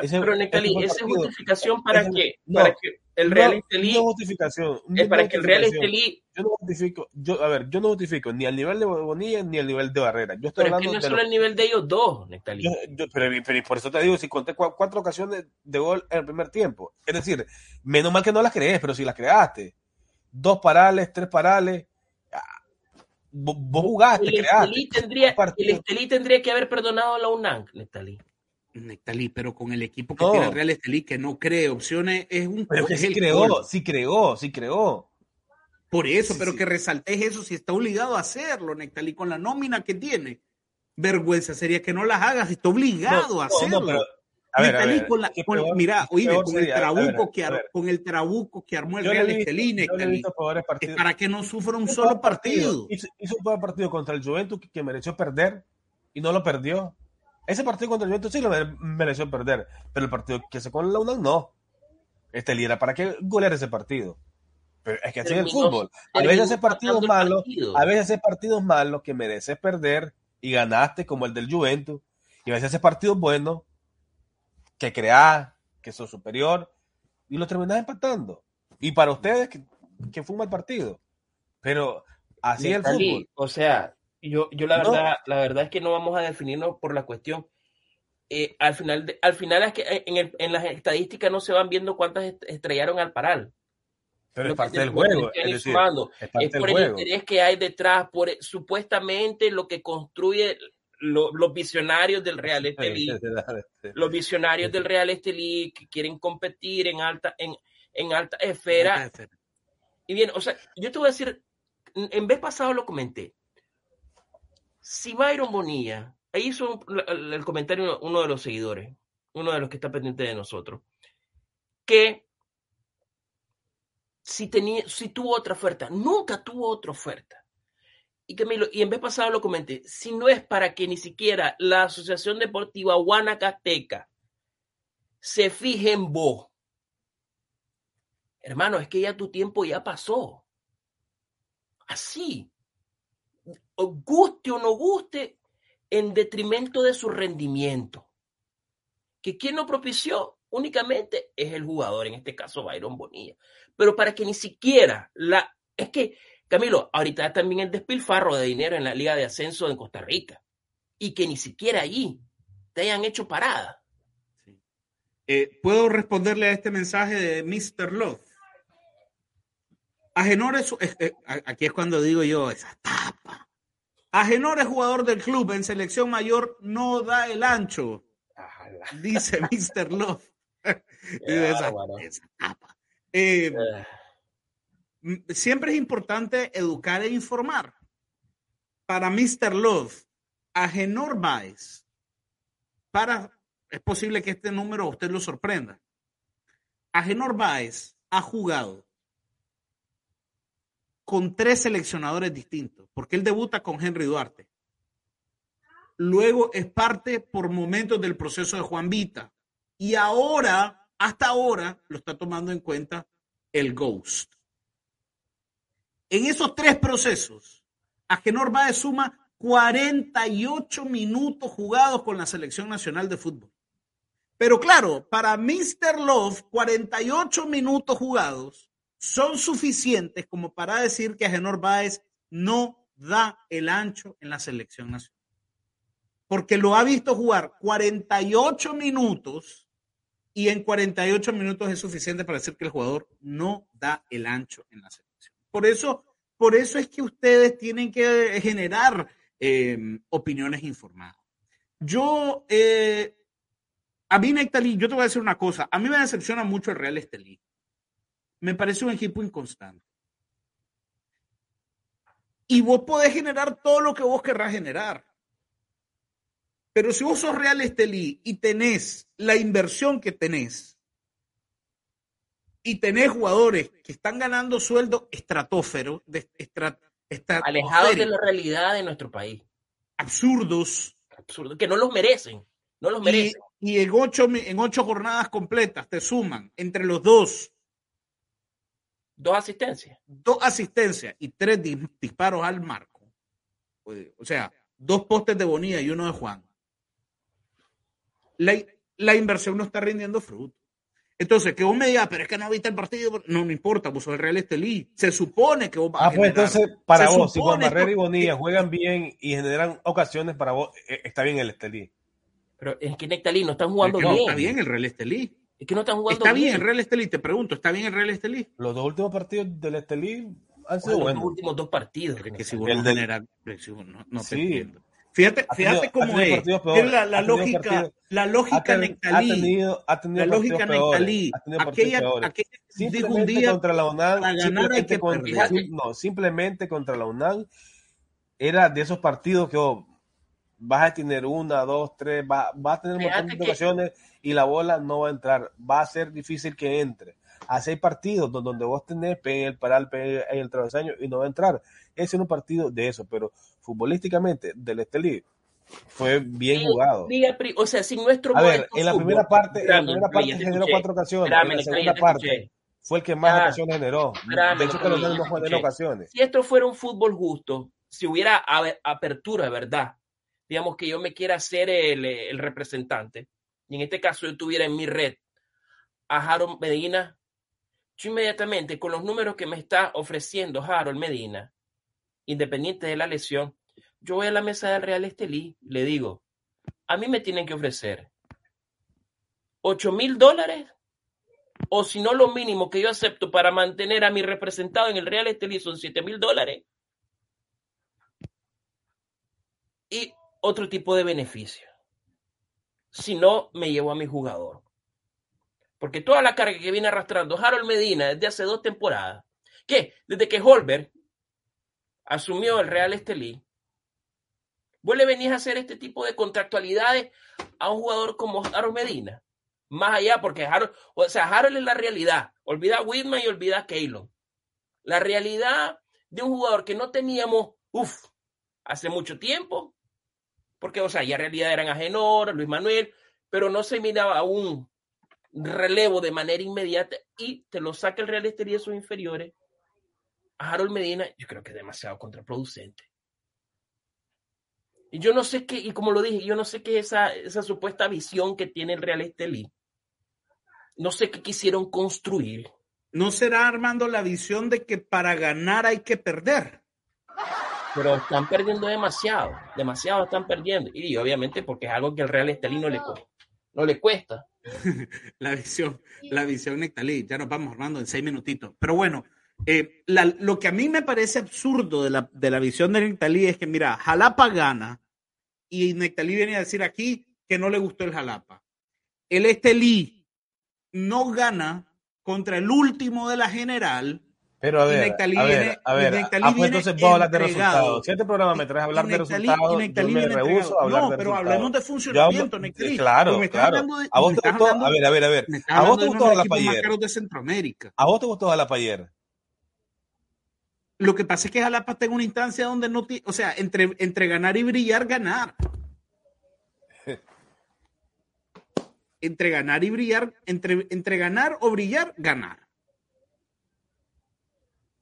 Pero Necali, esa es justificación para que, para que el Real Estelí. No justificación. Es para que el Real Estelí. Yo no justifico, yo, a ver, yo no justifico ni al nivel de Bonilla ni al nivel de Barrera. Yo estoy pero hablando es que no es solo el nivel de ellos dos, Nectalí. pero, por eso te digo, si conté cuatro ocasiones de gol en el primer tiempo. Es decir, menos mal que no las crees, pero si las creaste. Dos parales, tres parales. Ah, vos, jugaste, el creaste. Tendría, el Estelí tendría que haber perdonado a la UNAM, Nectalí. Nectalí, pero con el equipo que tiene el Real Estelí, que no cree opciones, es un. Pero que sí creó, sí creó, sí creó. Por eso, pero que resaltes eso si está obligado a hacerlo, Nectalí, con la nómina que tiene. Vergüenza sería que no las hagas, está obligado a hacerlo. Nectalí, con la, mira, oíme, con el trabuco que con el trabuco que armó el Real Estelí, Nectalí, para que no sufra un solo partido. Hizo, hizo un partido contra el Juventus que mereció perder y no lo perdió. Ese partido contra el Juventus sí lo mereció perder, pero el partido que se con la UNAM no. Este era para qué golear ese partido. Pero es que así es el fútbol. A veces hace partidos malos, a veces hace partidos malos que mereces perder y ganaste como el del Juventus. Y a veces hace partidos buenos que creas, que son superior y lo terminas empatando. Y para ustedes que, que fue un mal partido. Pero así es el fútbol. O sea, yo, yo la verdad, la verdad es que no vamos a definirnos por la cuestión. Eh, al final, al final es que en, el, en las estadísticas no se van viendo cuántas estrellaron al paral. Pero es parte del juego. Es, decir, es, por el interés que hay detrás, por supuestamente lo que construye los visionarios del Real Estelí. Los visionarios del Real Estelí que quieren competir en alta, en, en alta esfera. Y bien, o sea, yo te voy a decir, en vez pasado lo comenté. Si Byron Bonilla, ahí hizo el comentario uno de los seguidores, uno de los que está pendiente de nosotros, que si, tenía, si tuvo otra oferta, nunca tuvo otra oferta. Y, que y en vez pasado lo comenté, si no es para que ni siquiera la Asociación Deportiva Guanacateca se fije en vos, hermano, es que ya tu tiempo ya pasó. Así, guste o no guste, en detrimento de su rendimiento. Que quien lo propició únicamente es el jugador, en este caso Byron Bonilla pero para que ni siquiera la... Es que, Camilo, ahorita también el despilfarro de dinero en la Liga de Ascenso de Costa Rica y que ni siquiera allí te hayan hecho parada. Eh, ¿Puedo responderle a este mensaje de Mr. Love? Agenor es, aquí es cuando digo yo, esa tapa. Agenor es jugador del club en selección mayor, no da el ancho, dice Mr. Love. esa, esa tapa. Eh, siempre es importante educar e informar. Para Mr. Love, Agenor Baez, para, es posible que este número usted lo sorprenda. Agenor Baez ha jugado con tres seleccionadores distintos, porque él debuta con Henry Duarte. Luego es parte por momentos del proceso de Juan Vita. Y ahora hasta ahora lo está tomando en cuenta el Ghost. En esos tres procesos, Agenor Baez suma 48 minutos jugados con la selección nacional de fútbol. Pero claro, para Mr. Love, 48 minutos jugados son suficientes como para decir que Agenor Baez no da el ancho en la selección nacional. Porque lo ha visto jugar 48 minutos y en 48 minutos es suficiente para decir que el jugador no da el ancho en la selección. Por eso, por eso es que ustedes tienen que generar em, opiniones informadas. Yo, eh, a mí Nectalí, yo te voy a decir una cosa, a mí me decepciona mucho el Real Estelí. Me parece un equipo inconstante. Y vos podés generar todo lo que vos querrás generar. Pero si vos sos Real Estelí y tenés la inversión que tenés y tenés jugadores que están ganando sueldo estratófero, de, alejados de la realidad de nuestro país. Absurdos. Absurdos, que no los merecen. No los merecen. Y, en, ocho, en ocho jornadas completas te suman entre los dos. Dos asistencias. Dos asistencias y tres disparos al marco. O sea, dos postes de Bonilla y uno de Juan la, inversión no está rindiendo fruto. Entonces, que vos me digas, pero es que no viste el partido, no me importa, vos sos el Real Estelí. Se supone que vos vas Ah, pues entonces, para vos, si Juan Barrera y Bonilla juegan bien y generan ocasiones para vos, eh, está bien el Estelí. Pero es que en Estelí no están jugando bien. No, está bien el Real Estelí. Es que no están jugando bien. Está bien el Real Estelí, te pregunto, ¿está bien el Real Estelí? Los dos últimos partidos del Estelí han sido buenos. Los últimos dos partidos. que si el no no, no te entiendo. Fíjate, fíjate cómo es. la, la lógica, la lógica Nectalí. Ha tenido, ha tenido la lógica Nectalí. Aquella, aquella dijo un día contra la UNAM, simplemente, contra, no, simplemente contra la UNAM era de esos partidos que oh, vas a tener una, dos, tres, vas va a tener un montón de ocasiones y la bola no va a entrar. Va a ser difícil que entre. A seis partidos donde vos tenés el paral, en el travesaño y no va a entrar. Ese es un partido de eso, pero futbolísticamente del Estelí fue bien jugado. o sea, sin nuestro A ver, en la primera parte, en la primera parte generó cuatro ocasiones. en la segunda parte fue el que más ocasiones generó. de hecho, que los no generó ocasiones. Si esto fuera un fútbol justo, si hubiera apertura, ¿verdad? Digamos que yo me quiera ser el, el representante, y en este caso yo tuviera en mi red a Harold Medina, yo inmediatamente con los números que me está ofreciendo Harold Medina, independiente de la lesión, yo voy a la mesa del Real Estelí, le digo, a mí me tienen que ofrecer 8 mil dólares o si no lo mínimo que yo acepto para mantener a mi representado en el Real Estelí son 7 mil dólares y otro tipo de beneficio. Si no, me llevo a mi jugador. Porque toda la carga que viene arrastrando Harold Medina desde hace dos temporadas, que desde que Holberg asumió el Real Estelí, vos le venís a hacer este tipo de contractualidades a un jugador como Harold Medina. Más allá, porque Harold, o sea, Harold es la realidad. Olvida a Whitman y olvida a. La realidad de un jugador que no teníamos, uff, hace mucho tiempo, porque, o sea, ya en realidad eran Agenor, Luis Manuel, pero no se miraba un relevo de manera inmediata y te lo saca el Real Estelí de sus inferiores. A Harold Medina, yo creo que es demasiado contraproducente. Y yo no sé qué, y como lo dije, yo no sé qué es esa, esa supuesta visión que tiene el Real Estelí. No sé qué quisieron construir. ¿No será, Armando, la visión de que para ganar hay que perder? Pero están perdiendo demasiado, demasiado están perdiendo. Y obviamente porque es algo que el Real Estelí no le, no le cuesta. la visión, la visión Nectalí. Ya nos vamos, Armando, en seis minutitos. Pero bueno, eh, lo que a mí me parece absurdo de la, de la visión de Nectalí es que, mira, Jalapa gana y Nectalí viene a decir aquí que no le gustó el Jalapa. El Estelí no gana contra el último de la general. Pero a ver, a ver, a ver, ah, pues entonces vos hablar de resultados. Si este programa me traes a hablar de resultados, yo me rehuso a hablar no, pero hablemos de funcionamiento, Nectalí. Claro, claro. a vos te gustó, a ver, a ver, a ver. A vos te gustó Jalapa ayer. de Centroamérica. A vos te gustó ayer. Lo que pasa es que Jalapa está en una instancia donde no, o sea, entre, entre ganar y brillar, ganar. entre ganar y brillar, entre, entre ganar o brillar, ganar.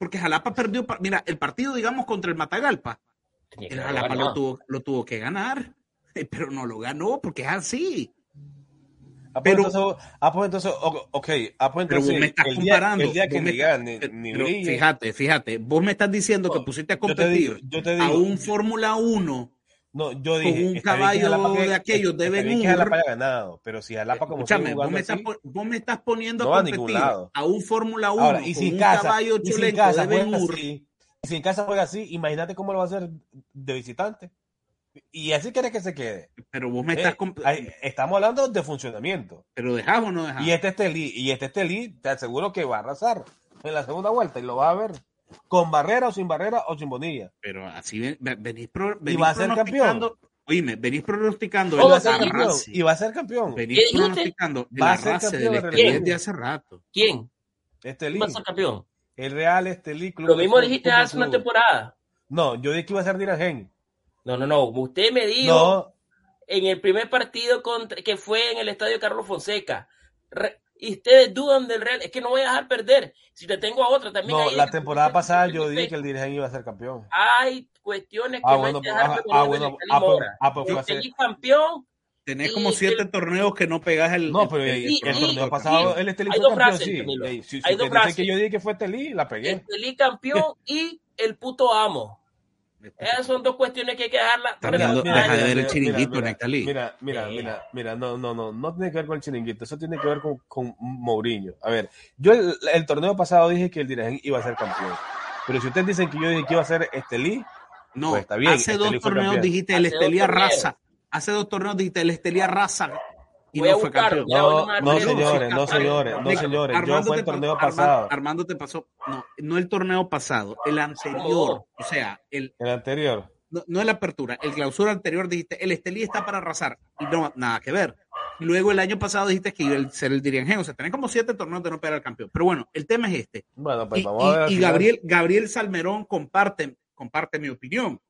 Porque Jalapa perdió, mira, el partido, digamos, contra el Matagalpa. El Jalapa lo tuvo, lo tuvo que ganar, pero no lo ganó porque es así. Ah, pues pero, entonces, ah, pues entonces, ok, ah, pues pero vos me estás comparando. fíjate, fíjate, vos me estás diciendo que pusiste a competir a un Fórmula 1 no, yo dije, con un caballo de aquellos deben ir. que Jalapa haya ganado, pero si Jalapa como Escúchame, vos me, estás, vos me estás poniendo a competir a, un Fórmula 1 Ahora, y si con un casa, caballo chulenco si de Ben Y si en casa juega así, imagínate cómo lo va a hacer de visitante. Y así quieres que se quede. Pero vos me estás. Eh, estamos hablando de funcionamiento. Pero dejamos o no dejamos. Y este Estelí, y este Estelí, te aseguro que va a arrasar en la segunda vuelta y lo va a ver. Con barrera o sin barrera o sin bonilla. Pero así venís, pro, venís y va a ser campeón. Oíme, venís pronosticando. Y va a ser campeón. Y va a ser campeón. Venís pronosticando. Va a ser campeón de hace rato. ¿Quién? Estelí. ¿Va a ser campeón? El Real Estelí. Lo mismo dijiste hace una temporada. No, yo dije que iba a ser Diragen. No, no, no. Usted me dijo en el primer partido contra, que fue en el estadio Carlos Fonseca. Y ustedes dudan del Real. Es que no voy a dejar perder. Si te tengo a otra también. No, la temporada pasada yo dije que el dirigente iba a ser campeón. Hay cuestiones que ah, no hay que dejar ah, ah, bueno, ah, pues, ah, pues campeón. Tenés como siete torneos que no pegas el. No, pero el, torneo pasado el Estelí fue campeón, sí. si, hay dos frases. que yo dije que fue Estelí, la pegué. Estelí campeón y el puto amo. Esas son dos cuestiones que hay que dejarlas. Deja de ver el chiringuito, Nectalí. Mira, mira, mira, mira, no, no, no, no tiene que ver con el chiringuito, eso tiene que ver con, con Mourinho. A ver, yo el, torneo pasado dije que el dirigente iba a ser campeón. Pero si ustedes dicen que yo dije que iba a ser Estelí, no, pues está bien. Hace dos torneos dijiste el Estelí raza. Hace dos torneos dijiste el Estelí raza y no fue campeón. No, no, señores, no, señores, no, señores. Yo fue el torneo pasado. Armando te pasó, no, no el torneo pasado, el anterior. O sea, el. El anterior. No, no el apertura, el clausura anterior dijiste, el Estelí está para arrasar. Y no, nada que ver. Luego el año pasado dijiste que iba a ser el dirigente. O sea, tenés como siete torneos de no pegar al campeón. Pero bueno, el tema es este. Bueno, pues y, vamos a ver. Y, Gabriel, Gabriel Salmerón comparte, comparte mi opinión.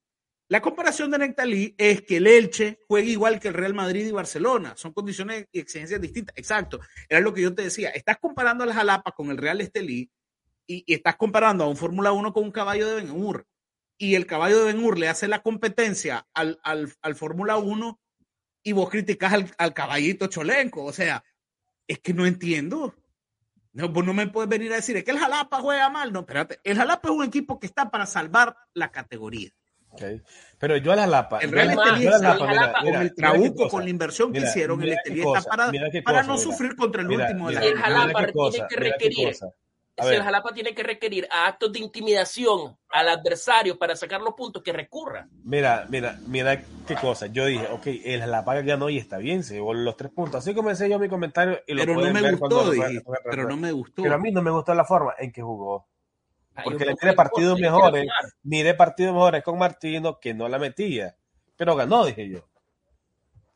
La comparación de Nectalí es que el Elche juega igual que el Real Madrid y Barcelona. Son condiciones y exigencias distintas. Exacto. Era lo que yo te decía. Estás comparando a la Jalapa con el Real Estelí y, estás comparando a un Fórmula 1 con un caballo de Ben. Y el caballo de Ben le hace la competencia al, Fórmula 1 y vos criticas al, caballito cholenco. O sea, es que no entiendo. No, vos no me puedes venir a decir, es que el Jalapa juega mal. No, espérate. El Jalapa es un equipo que está para salvar la categoría. Okay. Pero yo a la Lapa. El Real Estelí con el trabuco, con la inversión que hicieron, el Estelí está para, para no sufrir contra el último de la El Jalapa tiene que requerir si el Jalapa tiene que requerir a actos de intimidación al adversario para sacar los puntos, que recurra. Mira, mira, mira qué cosa. Yo dije, ok, el Jalapa ganó y está bien, se llevó los tres puntos. Así comencé yo mi comentario y lo pero no me gustó, pero no me gustó. Pero a mí no me gustó la forma en que jugó. Porque le tiene partidos mejores, miré partidos mejores con Martino que no la metía. Pero ganó, dije yo.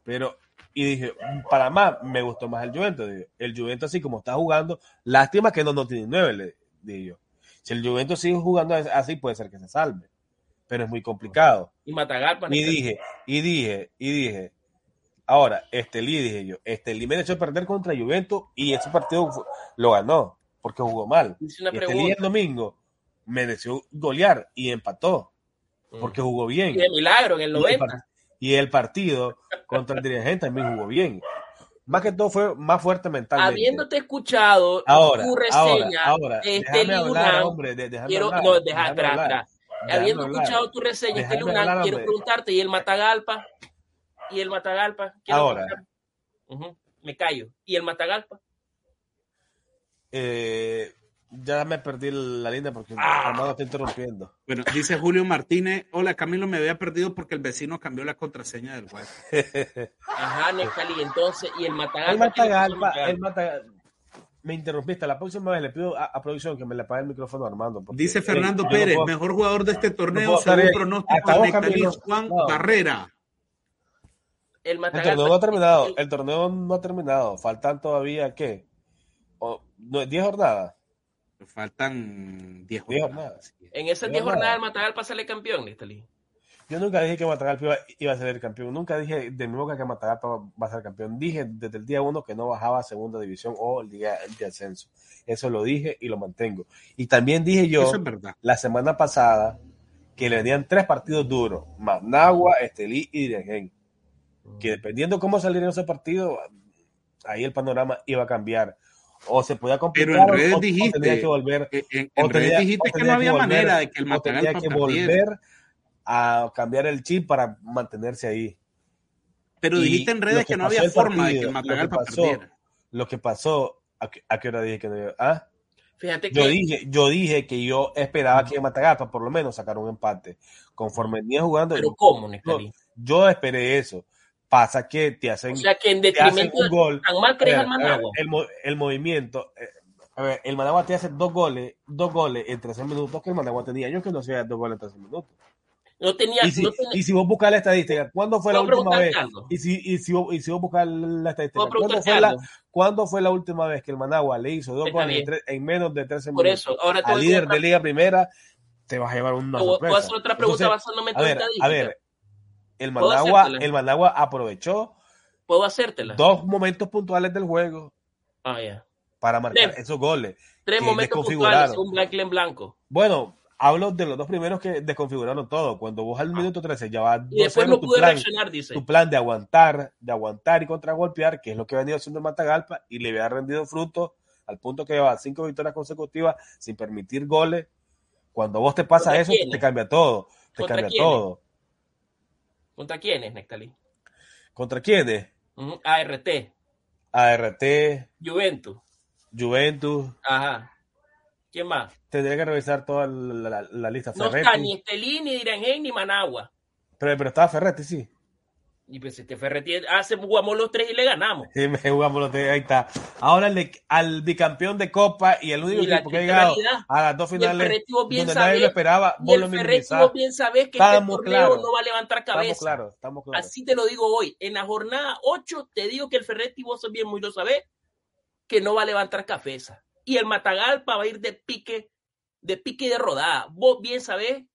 Pero y dije, para más, me gustó más el Juventus. El Juventus, así como está jugando, lástima que no, no tiene nueve, le dije yo. Si el Juventus sigue jugando así, puede ser que se salve. Pero es muy complicado. Y Matagalpa. Y dije, y dije, y dije, ahora, Estelí, dije yo, Estelí me echó perder contra Juventus y ese partido lo ganó, porque jugó mal. Y Estelí el domingo mereció golear y empató, porque jugó bien. Y de milagro en el 90 y el partido contra el dirigente también jugó bien. Más que todo fue más fuerte mentalmente. Habiéndote escuchado ahora, tu reseña ahora, de este hablar, hombre, de, quiero, hablar, no, deja, espera, Habiendo escuchado tu reseña este Luna, quiero preguntarte, ¿y el Matagalpa? ¿Y el Matagalpa? ahora. Uh -huh. Me callo. ¿Y el Matagalpa? Eh, ya me perdí la línea porque ah. Armando está interrumpiendo. Bueno, dice Julio Martínez, hola Camilo, me había perdido porque el vecino cambió la contraseña del web. Ajá, Necali, entonces, y el Matagalpa. El Matagalpa, el Matagalpa. Me interrumpiste, la próxima vez le pido a, a producción que me le apague el micrófono a Armando. Dice Fernando Pérez, no puedo, mejor jugador de este torneo, no según pronóstico de Necali, Juan no. Barrera. El, el, torneo no ha terminado, el torneo no ha terminado, faltan todavía, ¿qué? O, ¿10 jornadas? Faltan 10 jornadas. En esas 10 jornadas el Matagalpa sale campeón, Nestalí. Yo nunca dije que Matagalpa iba, iba, a ser campeón. Nunca dije de nuevo que Matagalpa va a ser campeón. Dije desde el día uno que no bajaba a segunda división o el día de ascenso. Eso lo dije y lo mantengo. Y también dije yo es la semana pasada que le venían tres partidos duros: Managua, Estelí y Dirigén. Que dependiendo cómo salieran esos partidos, ahí el panorama iba a cambiar o se podía complicar pero en redes o, dijiste, o tenía que volver en, en o tenía, redes dijiste que no había que volver, manera de que el Matagalpa tenía que volver a cambiar el chip para mantenerse ahí. Pero y dijiste en redes que, que, no había forma partido, de que el lo que pasó, perdiera lo que pasó ¿a qué, a qué hora dije que no había? ¿Ah? Fíjate yo dije yo dije que yo esperaba que Matagalpa por lo menos sacara un empate conforme venía jugando. Pero cómo yo, yo esperé eso pasa que te hacen, o sea, que en detrimento un gol. tan mal crees al Managua. El, el, movimiento, eh, a ver, el Managua te hace dos goles, dos goles en 13 minutos que el Managua tenía. Yo que no hacía dos goles en 13 minutos. No tenía, y, si, no tenía... y si vos buscas la estadística, ¿cuándo fue la última vez? Y si, y, si, y si vos buscas la estadística, ¿cuándo fue la, ¿cuándo fue la última vez que el Managua le hizo dos goles en, en, menos de 13 Por minutos? Eso, ahora al líder de Liga Primera, te vas a llevar una sorpresa. Voy a hacer otra pregunta Entonces, basándome en a ver, a ver, el Managua, el Managua aprovechó ¿Puedo hacértela? Dos momentos puntuales del juego. Ah, ya. Para marcar tres, esos goles. Tres momentos puntuales, un blanco en blanco. Bueno, hablo de los dos primeros que desconfiguraron todo. Cuando vos al minuto 13 ya vas y después no tu pude plan, reaccionar, dice. Tu plan de aguantar, de aguantar y contragolpear, que es lo que ha venido haciendo el Matagalpa y le había rendido fruto al punto que lleva cinco victorias consecutivas sin permitir goles. Cuando vos te pasa eso, quiénes? te cambia todo. Te cambia quiénes? todo. ¿Contra quiénes, Nectalí? ¿Contra quiénes? Uh -huh. ART. ART. Juventus. Juventus. Ajá. ¿Quién más? Tendría que revisar toda la, la, la lista. No Ferretti. está ni Estelín, ni Dirangén, ni Managua. Pero, pero estaba Ferretti, sí. Y pues este Ferretti hace jugamos los tres y le ganamos. Sí, jugamos los tres, ahí está. Ahora el, al bicampeón de Copa y el único y equipo que ha llegado a las dos finales bien donde sabe, nadie lo esperaba, y el Ferretti vos bien sabés que estamos este torneo claro, no va a levantar cabeza. Estamos claros, estamos claros. Así te lo digo hoy. En la jornada 8 te digo que el Ferretti vos bien muy lo sabés que no va a levantar cabeza. Y el Matagalpa va a ir de pique, de pique y de rodada. Vos bien sabés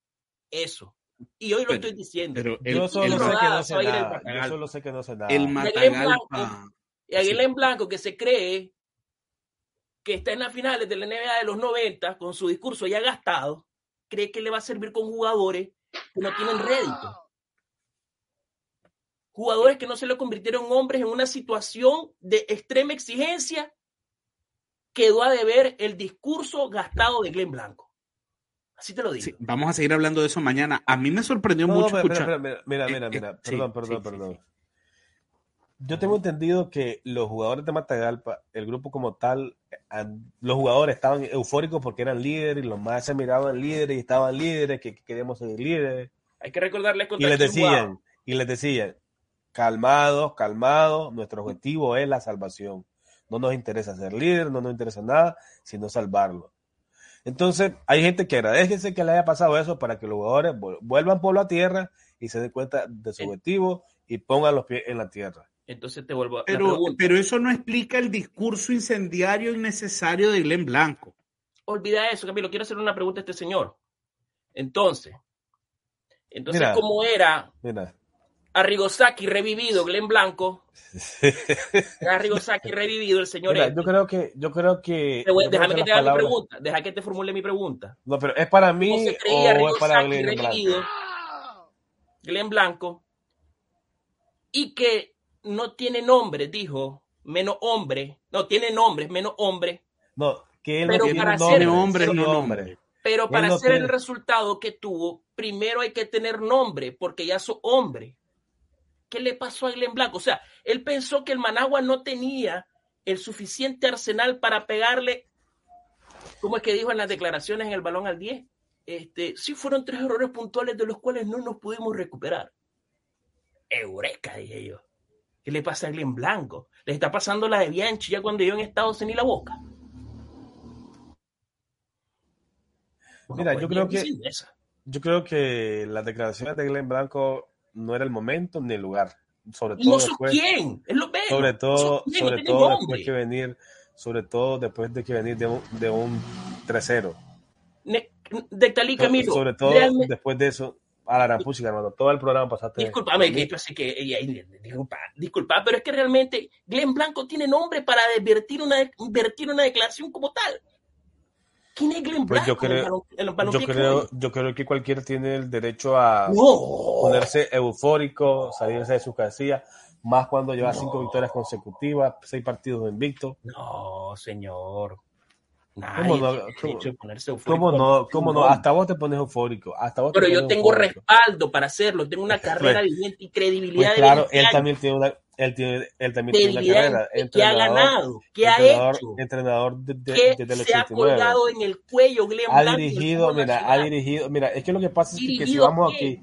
eso. Y hoy lo pero, estoy diciendo. Pero el, yo, solo sé que no sé nada. yo solo sé que no sé nada. El Matagalpa. Y sí. en Blanco que se cree que está en las finales de la NBA de los 90 con su discurso ya gastado, cree que le va a servir con jugadores que no tienen rédito. Jugadores que no se le convirtieron en hombres en una situación de extrema exigencia, quedó a deber el discurso gastado de Glenn Blanco. Así te lo digo. vamos a seguir hablando de eso mañana. A mí me sorprendió mucho escuchar. Mira, mira, mira, mira, perdón, perdón, perdón. Yo tengo entendido que los jugadores de Matagalpa, el grupo como tal, los jugadores estaban eufóricos porque eran líderes y los más se miraban líderes y estaban líderes, que, queríamos ser líderes. Hay que recordarles y les decían, y les decían, calmados, calmados, nuestro objetivo es la salvación. No nos interesa ser líder, no nos interesa nada, sino salvarlo. Entonces, hay gente que agradece que le haya pasado eso para que los jugadores vuelvan por la tierra y se den cuenta de su objetivo y pongan los pies en la tierra. Entonces te vuelvo a pero, pero eso no explica el discurso incendiario innecesario de Glenn Blanco. Olvida eso, Camilo. Quiero hacer una pregunta a este señor. Entonces, entonces ¿cómo era Arrigosaki revivido, Glenn Blanco? Arrigosaki revivido, el señor. Mira, yo creo que, yo creo que. déjame que, te haga mi pregunta. Deja que te formule mi pregunta. No, pero ¿es para mí o es para Glenn Blanco? Glenn Blanco. Y que no tiene nombre, dijo, menos hombre, no tiene nombre, menos hombre. No, que él pero no para tiene nombre, no nombre. Pero para hacer el resultado que tuvo, primero hay que tener nombre, porque ya su hombre. ¿Qué le pasó a Glenn Blanco? O sea, él pensó que el Managua no tenía el suficiente arsenal para pegarle, como es que dijo en las declaraciones en el balón al 10, este, sí fueron tres errores puntuales de los cuales no nos pudimos recuperar. Eureka, dije yo. ¿Qué le pasa a Glenn Blanco? Le está pasando la de Bianchi ya cuando yo en Estados Unidos la boca. Mira, yo creo que yo creo que las declaraciones de Glenn Blanco no era el momento ni el lugar. Sobre todo después, quién, es lo Sobre todo, sobre todo después que venir, sobre todo después de que venir de un, de un 3-0. De tal Camilo. Sobre todo después de eso, a la gran hermano. Todo el programa pasaste. Disculpame, que así que. Disculpa, disculpa, pero es que realmente Glenn Blanco tiene nombre para advertir una, invertir una declaración como tal. ¿Quién es Glenn pues? Yo creo, yo, creo, yo creo que cualquiera tiene el derecho a ponerse eufórico, salirse de su casilla, más cuando lleva cinco victorias consecutivas, seis partidos invictos. No, señor. ¿Cómo no? ¿Cómo no? Hasta vos te pones eufórico. Hasta vos Pero yo tengo respaldo para hacerlo. Tengo una carrera viviente y credibilidad. Pues claro, él también tiene una, él tiene, él también tiene una carrera. ¿Qué ha ganado? ¿Qué ha hecho? Entrenador de, de, desde el se ha colgado en el cuello Glenn Ha dirigido, mira, ha dirigido. Mira, es que lo que pasa es que si vamos aquí,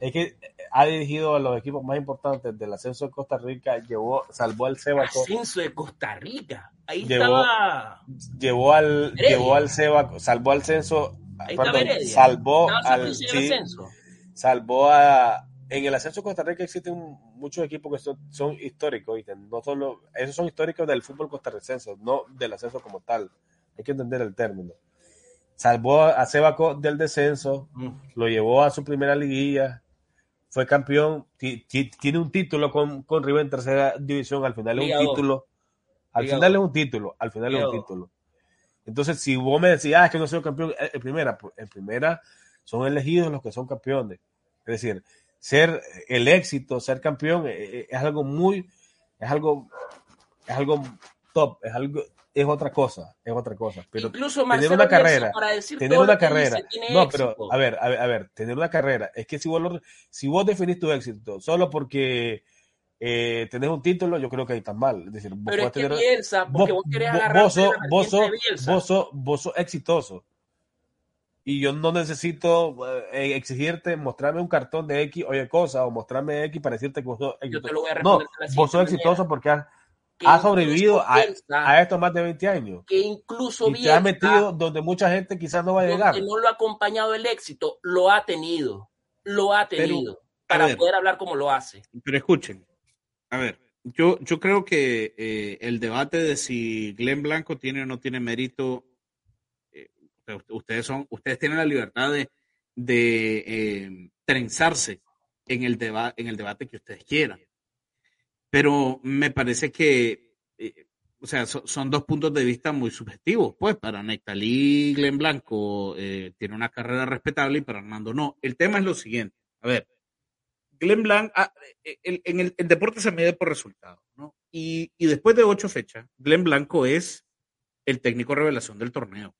es que ha dirigido a los equipos más importantes del ascenso de Costa Rica, llevó, salvó al Cebaco. Ascenso de Costa Rica. Ahí llevó, estaba. Llevó al, llevó al Cebaco, salvó al censo. perdón, salvó al. Sí, salvó a. En el ascenso de Costa Rica existen muchos equipos que son, son históricos, no solo, esos son históricos del fútbol costarricense, no del ascenso como tal. Hay que entender el término. Salvó a Cebaco del descenso, mm. lo llevó a su primera liguilla, fue campeón, tiene un título con, con River en tercera división, al final es un título, al final es un título, al final es un título. Entonces, si vos me decís, ah, es que no soy campeón eh, en primera, pues, en primera son elegidos los que son campeones. Es decir, ser el éxito, ser campeón, eh, eh, es, algo muy, es algo, es algo top, es algo, es otra cosa, es otra cosa. Pero Incluso tener una carrera, tener una carrera, no, pero a ver, a ver, a ver, tener una carrera, es que si vos, si vos definís tu éxito solo porque eh, tenés un título, yo creo que ahí está mal. Es decir, vos pero es que Bielsa, porque vos, querés agarrar vos, sos, vos, sos, vos, sos, exitoso. Y yo no necesito eh, exigirte, mostrarme un cartón de X, oye cosa, o mostrarme X para decirte que vos sos exitoso. Yo te lo voy a no, vos sos exitoso porque has, ha sobrevivido a, a, estos más de 20 años. Que incluso y te ha metido donde mucha gente quizás no va a llegar. Que no lo ha acompañado el éxito, lo ha tenido. Lo ha tenido. para poder hablar como lo hace. Pero escuchen, a ver, yo, yo creo que eh, el debate de si Glenn Blanco tiene o no tiene mérito, eh, ustedes son, ustedes tienen la libertad de, eh, trenzarse en el, en el debate que ustedes quieran pero me parece que, eh, o sea, son dos puntos de vista muy subjetivos, pues para Nectalí, Glenn Blanco eh, tiene una carrera respetable y para Armando no. El tema es lo siguiente, a ver, Glenn Blanco, ah, eh, en el, deporte se mide por resultados, ¿no? Y, y después de ocho fechas, Glenn Blanco es el técnico revelación del torneo,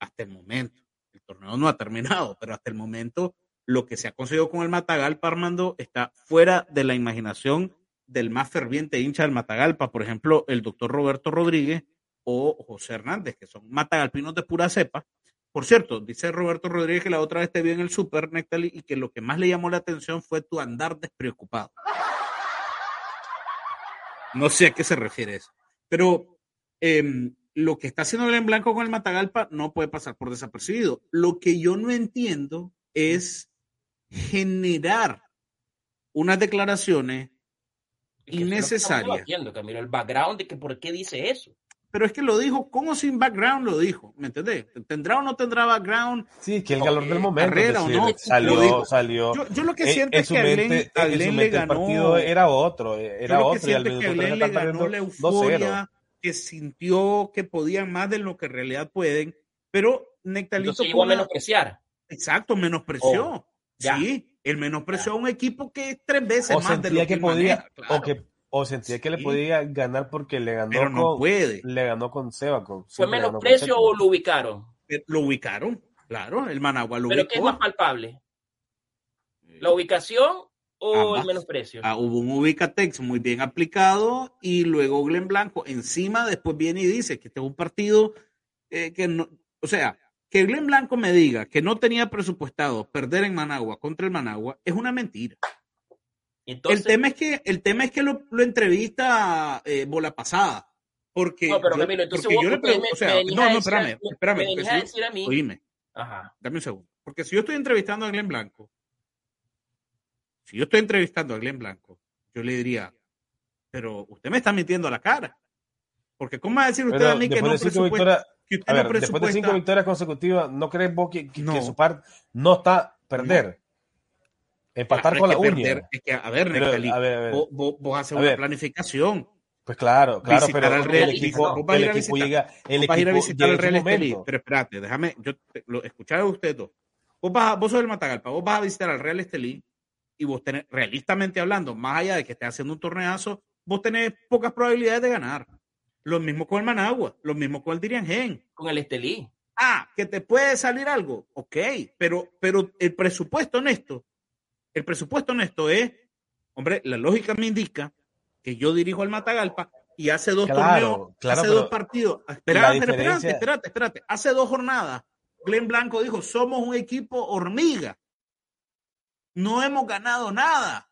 hasta el momento. el torneo no ha terminado, pero hasta el momento lo que se ha conseguido con el Matagalpa, Armando, está fuera de la imaginación del más ferviente hincha del Matagalpa, por ejemplo, el doctor Roberto Rodríguez o José Hernández, que son matagalpinos de pura cepa. Por cierto, dice Roberto Rodríguez que la otra vez te vio en el Super, Nectali, y que lo que más le llamó la atención fue tu andar despreocupado. No sé a qué se refiere eso. Pero em, lo que está haciendo el en blanco con el Matagalpa no puede pasar por desapercibido. Lo que yo no entiendo es generar unas declaraciones innecesarias. No Camilo, el background de que por qué dice eso. Pero es que lo dijo con o sin background, lo dijo, ¿me entendés? ¿Tendrá o no tendrá background? Sí, que el calor del momento. Carrera o no. Salió, salió. Yo, lo que siento es que Glenn, a le ganó. El partido era otro, era otro. y al que Glenn le ganó la euforia, que sintió que podían más de lo que en realidad pueden, pero Nectalito. Entonces, igual menospreciar. Exacto, menospreció. Oh, sí, él menospreció a un equipo que es tres veces más de lo que, que podía, o que o sentía que le podía ganar porque le ganó Pero no con, puede. le ganó con Seba. ¿Fue menosprecio o lo ubicaron? Eh, lo ubicaron, claro, el Managua lo ¿Pero qué es más palpable? ¿La ubicación o el menosprecio? Ah, hubo un ubicatex muy bien aplicado y luego Glenn Blanco encima después viene y dice que este es un partido eh, que no, o sea, que Glenn Blanco me diga que no tenía presupuestado perder en Managua contra el Managua es una mentira el tema es que, el tema es que lo, lo entrevista eh, bola pasada. Porque, no, pero Camilo, entonces yo le pregunto, o sea, no, no, espérame, espérame. oíme, Ajá. dame un segundo. Porque si yo estoy entrevistando a Glenn Blanco, si yo estoy entrevistando a Glenn Blanco, yo le diría, pero usted me está mintiendo a la cara. Porque ¿cómo va a decir usted a mí que no, presupuesta, que usted no presupuesta? Después de cinco victorias consecutivas, ¿no crees vos que, que, su parte no está perder? Empatar con la uña. Es que, a ver, Vos, vos, haces una planificación. Pues claro, claro, pero el equipo, el equipo llega. El equipo ir a visitar el Real Estelí. Pero espérate, déjame, yo lo escuchaba usted dos. Vos, vas, vos sos el Matagalpa, vos vas a visitar al Real Estelí y vos tenés, realistamente hablando, más allá de que esté haciendo un torneazo, vos tenés pocas probabilidades de ganar. Lo mismo con el Managua, lo mismo con el Diriangén. Con el Estelí. Ah, que te puede salir algo, ok, pero, pero el presupuesto honesto el presupuesto honesto es, hombre, la lógica me indica que yo dirijo al Matagalpa y hace dos torneos, hace dos partidos. Espérate, espérate, espérate, espérate. Hace dos jornadas, Glenn Blanco dijo, somos un equipo hormiga. No hemos ganado nada.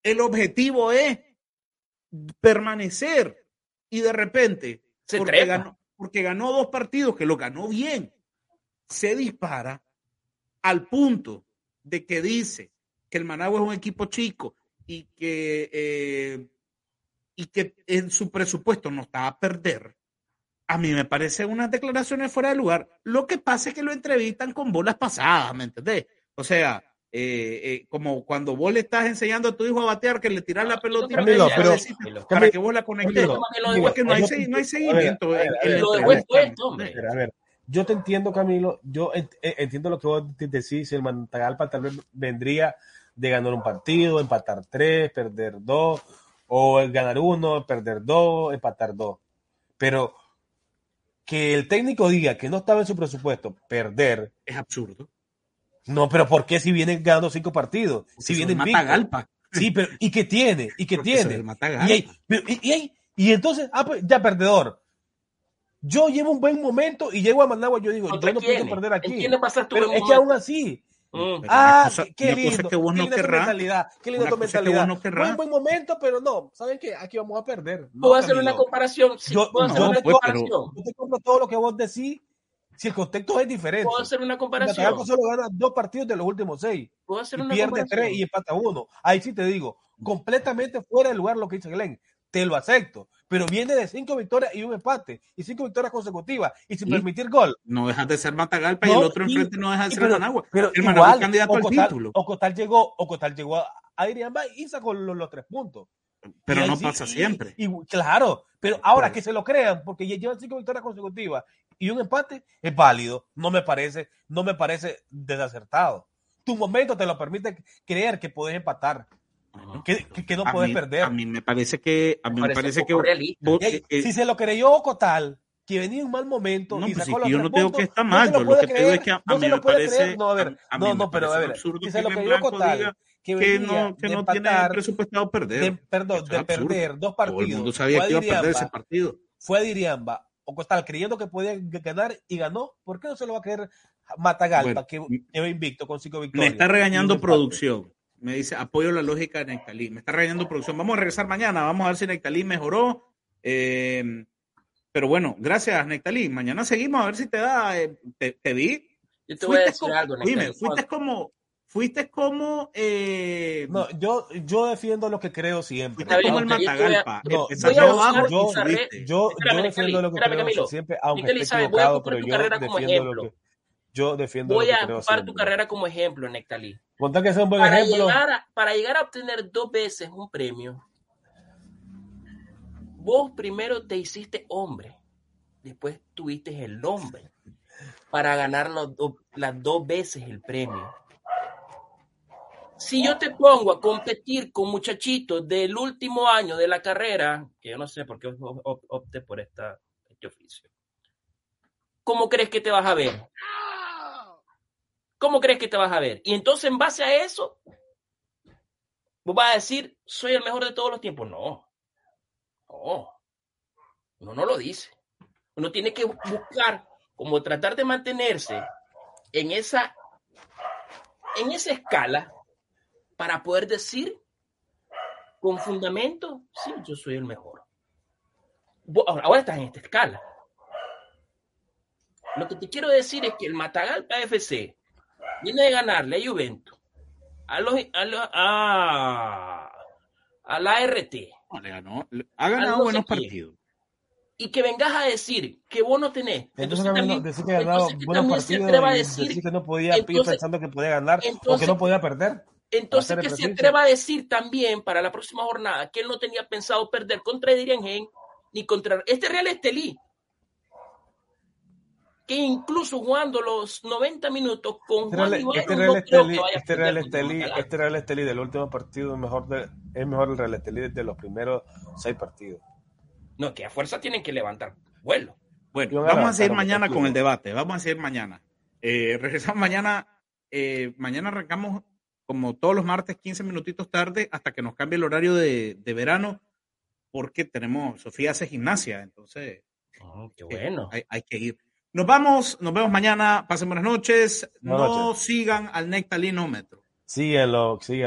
El objetivo es permanecer y de repente, porque, ganó, porque ganó dos partidos, que lo ganó bien, se dispara al punto de que dice que el Managua es un equipo chico y que, eh, y que en su presupuesto no está a perder, a mí me parece unas declaraciones fuera de lugar. Lo que pasa es que lo entrevistan con bolas pasadas, ¿me entendés? O sea, eh, eh, como cuando vos le estás enseñando a tu hijo a batear, que le tiras la pelota para que vos la conectes. no, hay, seguimiento. A ver, yo te entiendo, Camilo. Yo eh, entiendo lo que vos decís. El Mantagalpa tal vez vendría de ganar un partido, empatar tres, perder dos, o ganar uno, perder dos, empatar dos. Pero que el técnico diga que no estaba en su presupuesto perder. Es absurdo. No, pero ¿por qué si vienen ganando cinco partidos? si vienen Matagalpa. Sí, pero ¿y qué tiene? ¿Y qué tiene? Y, y, y, entonces, ah, pues, ya perdedor yo llevo un buen momento y llego a Managua, yo digo, yo no puedo perder aquí. Pero es que aún así. Mm. Ah, qué lindo. Que vos no qué mentalidad. Qué lindo tu mentalidad. No buen, buen momento, pero no. ¿Saben qué? Aquí vamos a perder. No, puedo hacer una comparación. yo, puedo hacer una comparación. yo te compro todo lo que vos decís si el contexto es diferente. Puedo hacer una comparación. solo gana dos partidos de los últimos seis. Puedo hacer y una pierde tres y empata uno. Ahí sí te digo, completamente fuera de lugar lo que dice Glenn. Te lo acepto pero viene de cinco victorias y un empate, y cinco victorias consecutivas, y sin permitir gol. No dejas de ser Matagalpa y el otro enfrente no deja de ser pero, Managua. Pero el Managua candidato al título. Ocotal llegó, Ocotal llegó a Iriamba y sacó los, tres puntos. Pero no pasa siempre. Y, claro, pero ahora que se lo crean, porque ya llevan cinco victorias consecutivas y un empate, es válido. No me parece, no me parece desacertado. Tu momento te lo permite creer que puedes empatar que, no puedes perder. A mí me parece que. A mí me parece, que. si se lo creyó Cotal, que venía en un mal momento no, y pues sacó sí, los yo no tengo que estar no mal, se lo yo lo puede que te digo creer, es que a, a no mí se lo me parece, creer. No, a ver, a- a mí no, me no, pero a ver, dice que lo contar, diga que que no, que no tiene presupuestado perder. de, perdón, de perder dos Todo el mundo partidos. sabía Fue a que iba a perder ese Diriamba, partido. fue a Diriamba o Costal creyendo que podía ganar y ganó. ¿Por qué no se lo va a creer Matagalpa, Bueno, que lleva invicto con cinco Me victorias? está y un regañando producción. Me dice, apoyo la lógica de Nectalí. Me está regañando producción. Vamos a regresar mañana. Vamos a ver si Nectalí mejoró. Eh, pero bueno, gracias, Nectalí. Mañana seguimos a ver si te da. eh, te, te vi. Yo te voy a Fuiste decir como, algo, dime, Nectalí. fuiste como. Fuiste como. Eh, No, yo, yo defiendo lo que creo siempre. fuiste como el Matagalpa. Yo-. Yo, defiendo lo que creo siempre, aunque esté equivocado, pero yo defiendo lo que yo defiendo Voy a ocupar tu carrera como ejemplo, Nectalí. Contar que sea un buen Para ejemplo. llegar, a, para llegar a obtener dos veces un premio, vos primero te hiciste hombre, después tuviste el nombre para ganar los do- las dos veces el premio. Si yo te pongo a competir con muchachitos del último año de la carrera, que yo no sé por qué op- op- opté por esta, este oficio, ¿cómo crees que te vas a ver? ¿Cómo crees que te vas a ver? Y entonces, en base a eso, vos vas a decir, soy el mejor de todos los tiempos. No. No. Uno no lo dice. Uno tiene que buscar, como tratar de mantenerse en esa, en esa escala para poder decir con fundamento, sí, yo soy el mejor. Ahora, ahora estás en esta escala. Lo que te quiero decir es que el Matagalpa FC viene de ganarle a Juventus, a, los, a, los- a, a la RT, No, le ganó. le- Ha ganado no buenos partidos. y que vengas a decir que vos no tenés. Entonces, Entonces también decir que entonces buenos se atreva a decir, decir que no podía ir entonces- pensando que podía ganar o que entonces- no podía perder. entonces que se atreva a decir también para la próxima jornada que él no tenía pensado perder contra Dirigen ni contra este Real Estelí. Que incluso jugando los 90 minutos con Este Juan este no Real creo Estelí, que vaya a este Real Estelí, este Real Estelí del último partido es mejor, de, es mejor el Real Estelí de los primeros seis partidos. No, que a fuerza tienen que levantar vuelo. Bueno, vamos a ganar, seguir mañana con el debate. Vamos a seguir mañana. Eh, regresamos mañana. eh, mañana arrancamos como todos los martes, 15 minutitos tarde, hasta que nos cambie el horario de, de verano, porque tenemos, Sofía hace gimnasia, entonces qué eh, bueno. hay, hay que ir. Nos vamos, nos vemos mañana. Pasen buenas noches. Buenas no noches. sigan al Nectalinómetro. Síguelo, síguelo.